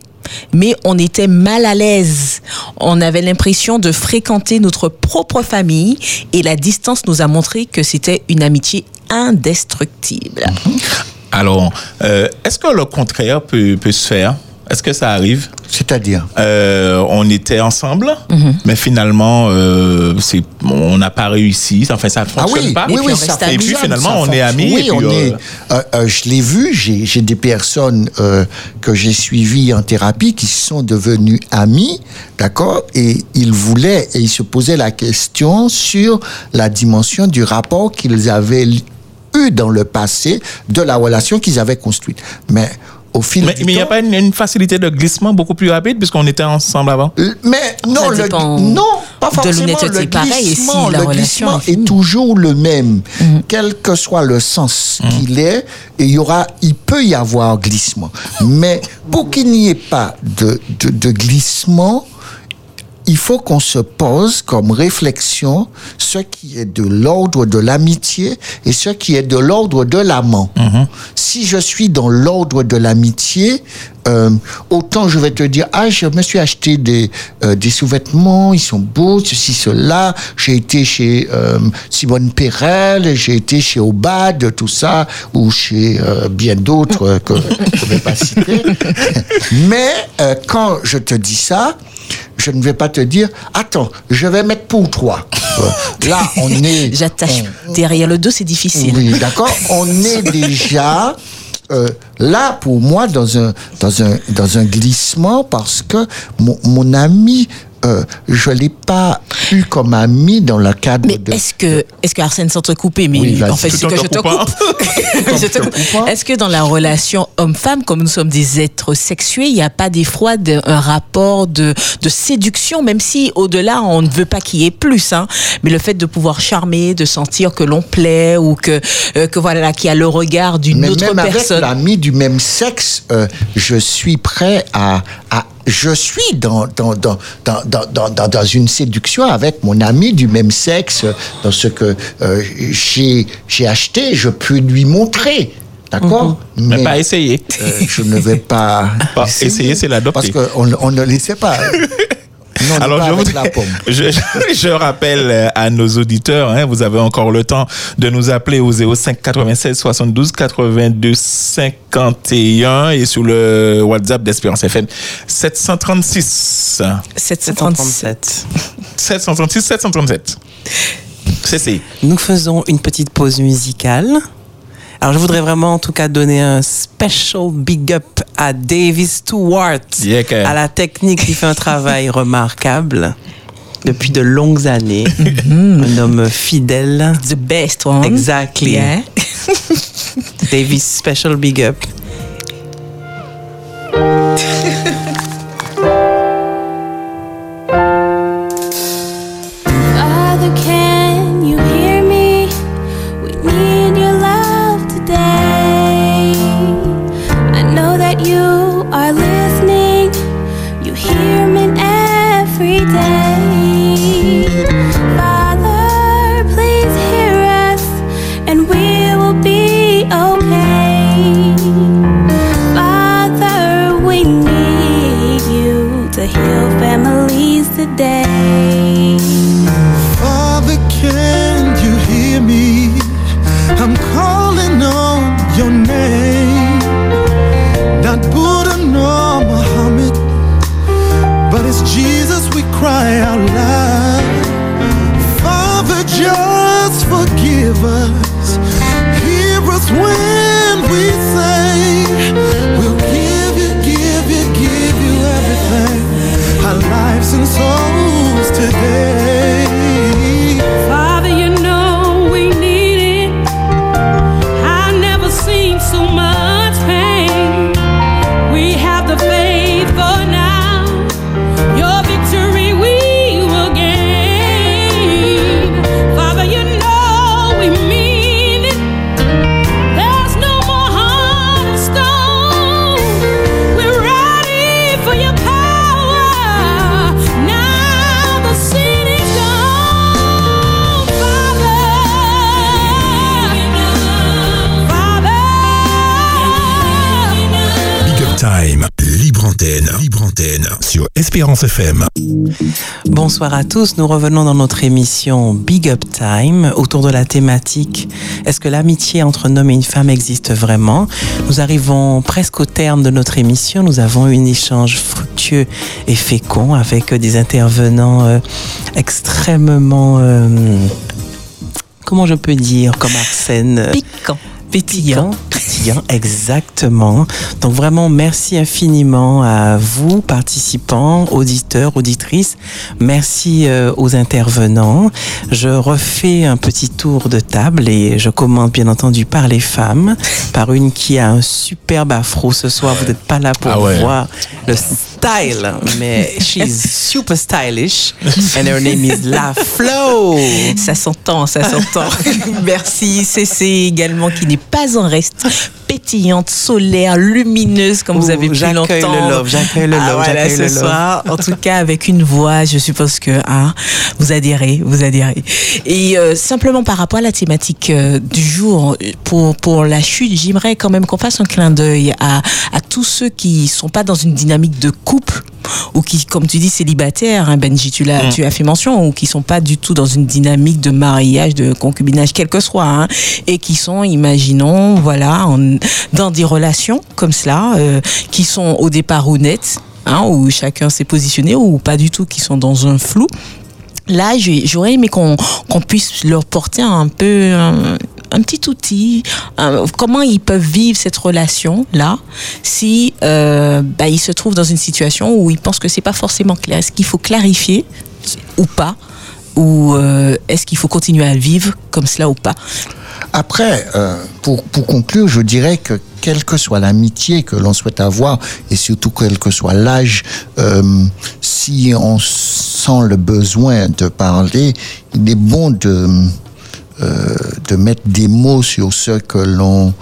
mais on était mal à l'aise. On avait l'impression de fréquenter notre propre famille et la distance nous a montré que c'était une amitié indestructible. Alors, euh, est-ce que le contraire peut, peut se faire? Est-ce que ça arrive? C'est-à-dire? On était ensemble, Mhm. mais finalement, euh, c'est, on n'a pas réussi. Enfin, ça ne Ah fonctionne oui, pas. oui, oui, ça Et puis finalement, on est amis. Oui, on euh, est. euh, euh, je l'ai vu. J'ai j'ai des personnes euh, que j'ai suivies en thérapie qui sont devenues amies, d'accord, et ils voulaient et ils se posaient la question sur la dimension du rapport qu'ils avaient eu dans le passé de la relation qu'ils avaient construite. Mais au fil Mais du mais il n'y a pas une, une facilité de glissement beaucoup plus rapide puisqu'on était ensemble avant? Mais non, le, non, pas forcément. Le si glissement, la le relation glissement est est, toujours le même, quel que soit le sens qu'il ait. Et il y aura, il peut y avoir glissement. Mais pour qu'il n'y ait pas de, de, de glissement, il faut qu'on se pose comme réflexion ce qui est de l'ordre de l'amitié et ce qui est de l'ordre de l'amant. Si je suis dans l'ordre de l'amitié, euh, autant je vais te dire, ah, je me suis acheté des, euh, des sous-vêtements, ils sont beaux, ceci, cela. J'ai été chez euh, Simone Perel, j'ai été chez Obad, tout ça, ou chez bien d'autres que je ne vais pas citer. Mais quand je te dis ça, je ne vais pas te dire, attends, je vais mettre pour toi. Là, on est. J'attache derrière le dos, c'est difficile. Oui, d'accord. On est déjà euh, là pour moi dans un glissement parce que mon ami. Euh, je l'ai pas eu comme ami dans le cadre de. Est-ce que, est-ce que Arsène couper, mais Oui, en fait, c'est que je te coupe. Je te coupe. Est-ce que dans la relation homme-femme, comme nous sommes des êtres sexués, il n'y a pas des fois de- un rapport de, de séduction, même si au-delà, on ne veut pas qu'il y ait plus, hein, mais le fait de pouvoir charmer, de sentir que l'on plaît ou que, euh, que voilà, qu'il y a le regard d'une Mais autre même avec personne. l'ami du même sexe, euh, je suis prêt à, à je suis dans, dans, dans, dans, dans, dans, dans- une séduction avec mon ami du même sexe, dans ce que euh, j'ai j'ai acheté, je peux lui montrer. D'accord? Mais pas essayer. euh, je ne vais pas. Pas essayer, c'est l'adopter. Parce qu'on on ne laissait pas. Non, Alors, je, je rappelle euh, à nos auditeurs, hein, vous avez encore le temps de nous appeler au 05 96 72 82 51 et sur le WhatsApp d'Espérance FM 736 737. 736 737. C'est c'est. Nous faisons une petite pause musicale. Alors, je voudrais vraiment, en tout cas, donner un special big up à Davis Stewart, Yeah, que- à la technique qui fait un travail remarquable depuis de longues années. un homme fidèle. The best one. Exactly. Yeah. Davis, special big up. Espérance FM. Bonsoir à tous, nous revenons dans notre émission Big Up Time autour de la thématique Est-ce que l'amitié entre un homme et une femme existe vraiment? Nous arrivons presque au terme de notre émission, nous avons eu un échange fructueux et fécond avec des intervenants euh, extrêmement... euh, comment je peux dire comme Arsène? Piquant. Pétillant. Pétillant, exactement. Donc vraiment, merci infiniment à vous, participants, auditeurs, auditrices. Merci euh, aux intervenants. Je refais un petit tour de table et je commence bien entendu par les femmes, par une qui a un superbe afro ce soir. Vous n'êtes pas là pour Ah ouais. voir le style, mais she's super stylish and her name is La Flow. Ça s'entend, ça s'entend. Merci CC également qui n'est pas en reste, pétillante, solaire, lumineuse comme vous avez pu j'accueille l'entendre. le love, j'accueille le Ah, love, voilà, j'accueille ce le love. soir. En tout cas, avec une voix, je suppose que hein, vous adhérez, vous adhérez. Et euh, simplement par rapport à la thématique euh, du jour, pour, pour la chute, j'aimerais quand même qu'on fasse un clin d'œil à, à tous ceux qui sont pas dans une dynamique de couple ou qui, comme tu dis, célibataires, hein, Benji, tu, l'as, Mm. tu as fait mention, ou qui sont pas du tout dans une dynamique de mariage, de concubinage, quel que soit, hein, et qui sont, imaginons, voilà, en- dans des relations comme cela, euh, qui sont au départ honnêtes, hein, où chacun s'est positionné, ou pas du tout, qui sont dans un flou. Là, j'aurais aimé qu'on qu'on puisse leur porter un peu un, petit outil, comment ils peuvent vivre cette relation-là si euh, bah, ils se trouvent dans une situation où ils pensent que c'est pas forcément clair. Est-ce qu'il faut clarifier ou pas Ou euh, est-ce qu'il faut continuer à vivre comme cela ou pas? Après, euh, pour, pour conclure, je dirais que quelle que soit l'amitié que l'on souhaite avoir, et surtout quel que soit l'âge, euh, si on sent le besoin de parler, il est bon de, de mettre des mots sur ce que l'on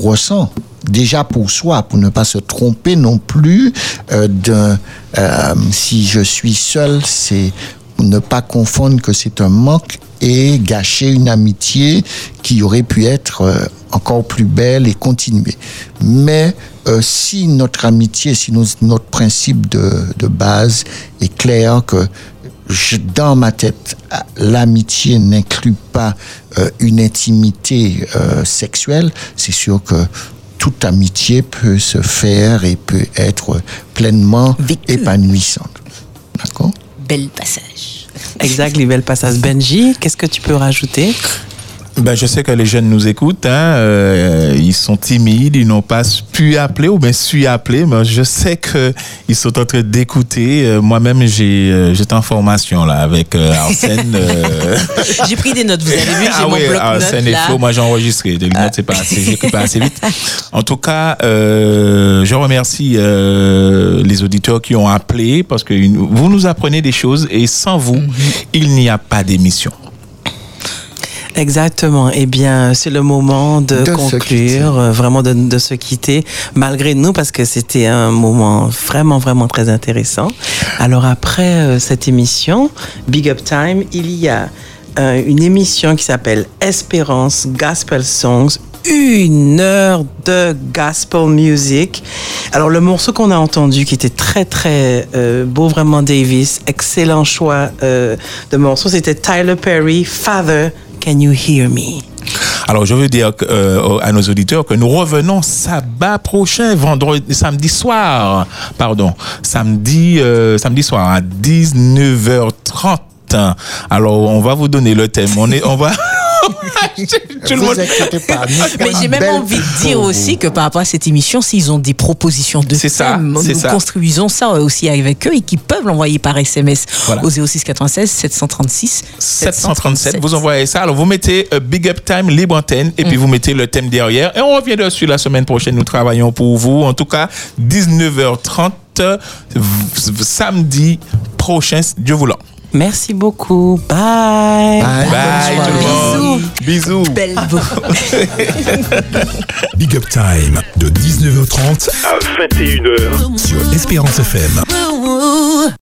ressent. Déjà pour soi, pour ne pas se tromper non plus. Euh, de, si je suis seul, c'est ne pas confondre que c'est un manque et gâcher une amitié qui aurait pu être euh, encore plus belle et continuer. Mais euh, si notre amitié, si nos- notre principe de, de base est clair que je- dans ma tête, l'amitié n'inclut pas euh, une intimité euh, sexuelle, c'est sûr que toute amitié peut se faire et peut être pleinement épanouissante. D'accord? Bel passage. Exact, les belles passages. Benji, qu'est-ce que tu peux rajouter? Ben, je sais que les jeunes nous écoutent. Hein, euh, ils sont timides, ils n'ont pas pu appeler ou bien su appeler. Mais je sais que ils sont en train d'écouter. Euh, Moi-même, j'ai euh, j'étais en formation là avec euh, Arsène. euh, J'ai pris des notes, vous avez vu, j'ai ah mon oui, Arsène et là. Flo, moi j'ai enregistré. Les lunettes, c'est pas assez, j'écoute pas assez vite. En tout cas, euh, je remercie euh, les auditeurs qui ont appelé parce que vous nous apprenez des choses et sans vous, il n'y a pas d'émission. Exactement. Eh bien, c'est le moment de, conclure, euh, vraiment de, de se quitter, malgré nous, parce que c'était un moment vraiment, vraiment très intéressant. Alors après euh, cette émission, Big Up Time, il y a euh, une émission qui s'appelle Espérance Gospel Songs. Une heure de gospel music. Alors le morceau qu'on a entendu, qui était très très euh, beau, vraiment Davis, excellent choix euh, de morceau, c'était Tyler Perry, Father, Can You Hear Me? Alors, je veux dire euh, à nos auditeurs que nous revenons sabbat prochain, vendredi, samedi soir, pardon, samedi, euh, samedi soir à 19h30. Alors, on va vous donner le thème. On est, on va. Tout le monde- pas. Mais j'ai même envie de dire aussi que par rapport à cette émission, s'ils ont des propositions de thèmes, nous ça. construisons ça aussi avec eux et qui peuvent l'envoyer par SMS Voilà. au 06 96 736 737, vous envoyez ça. Alors, vous mettez euh, Big Up Time, libre antenne, et Mm. puis vous mettez le thème derrière. Et on revient dessus la semaine prochaine. Nous travaillons pour vous. En tout cas, 19h30, euh, samedi prochain. Dieu voulant. Merci beaucoup. Bye. Bye, tout le monde. Bisous. Belle. Big Up Time de 19h30 À 21h. sur Espérance FM.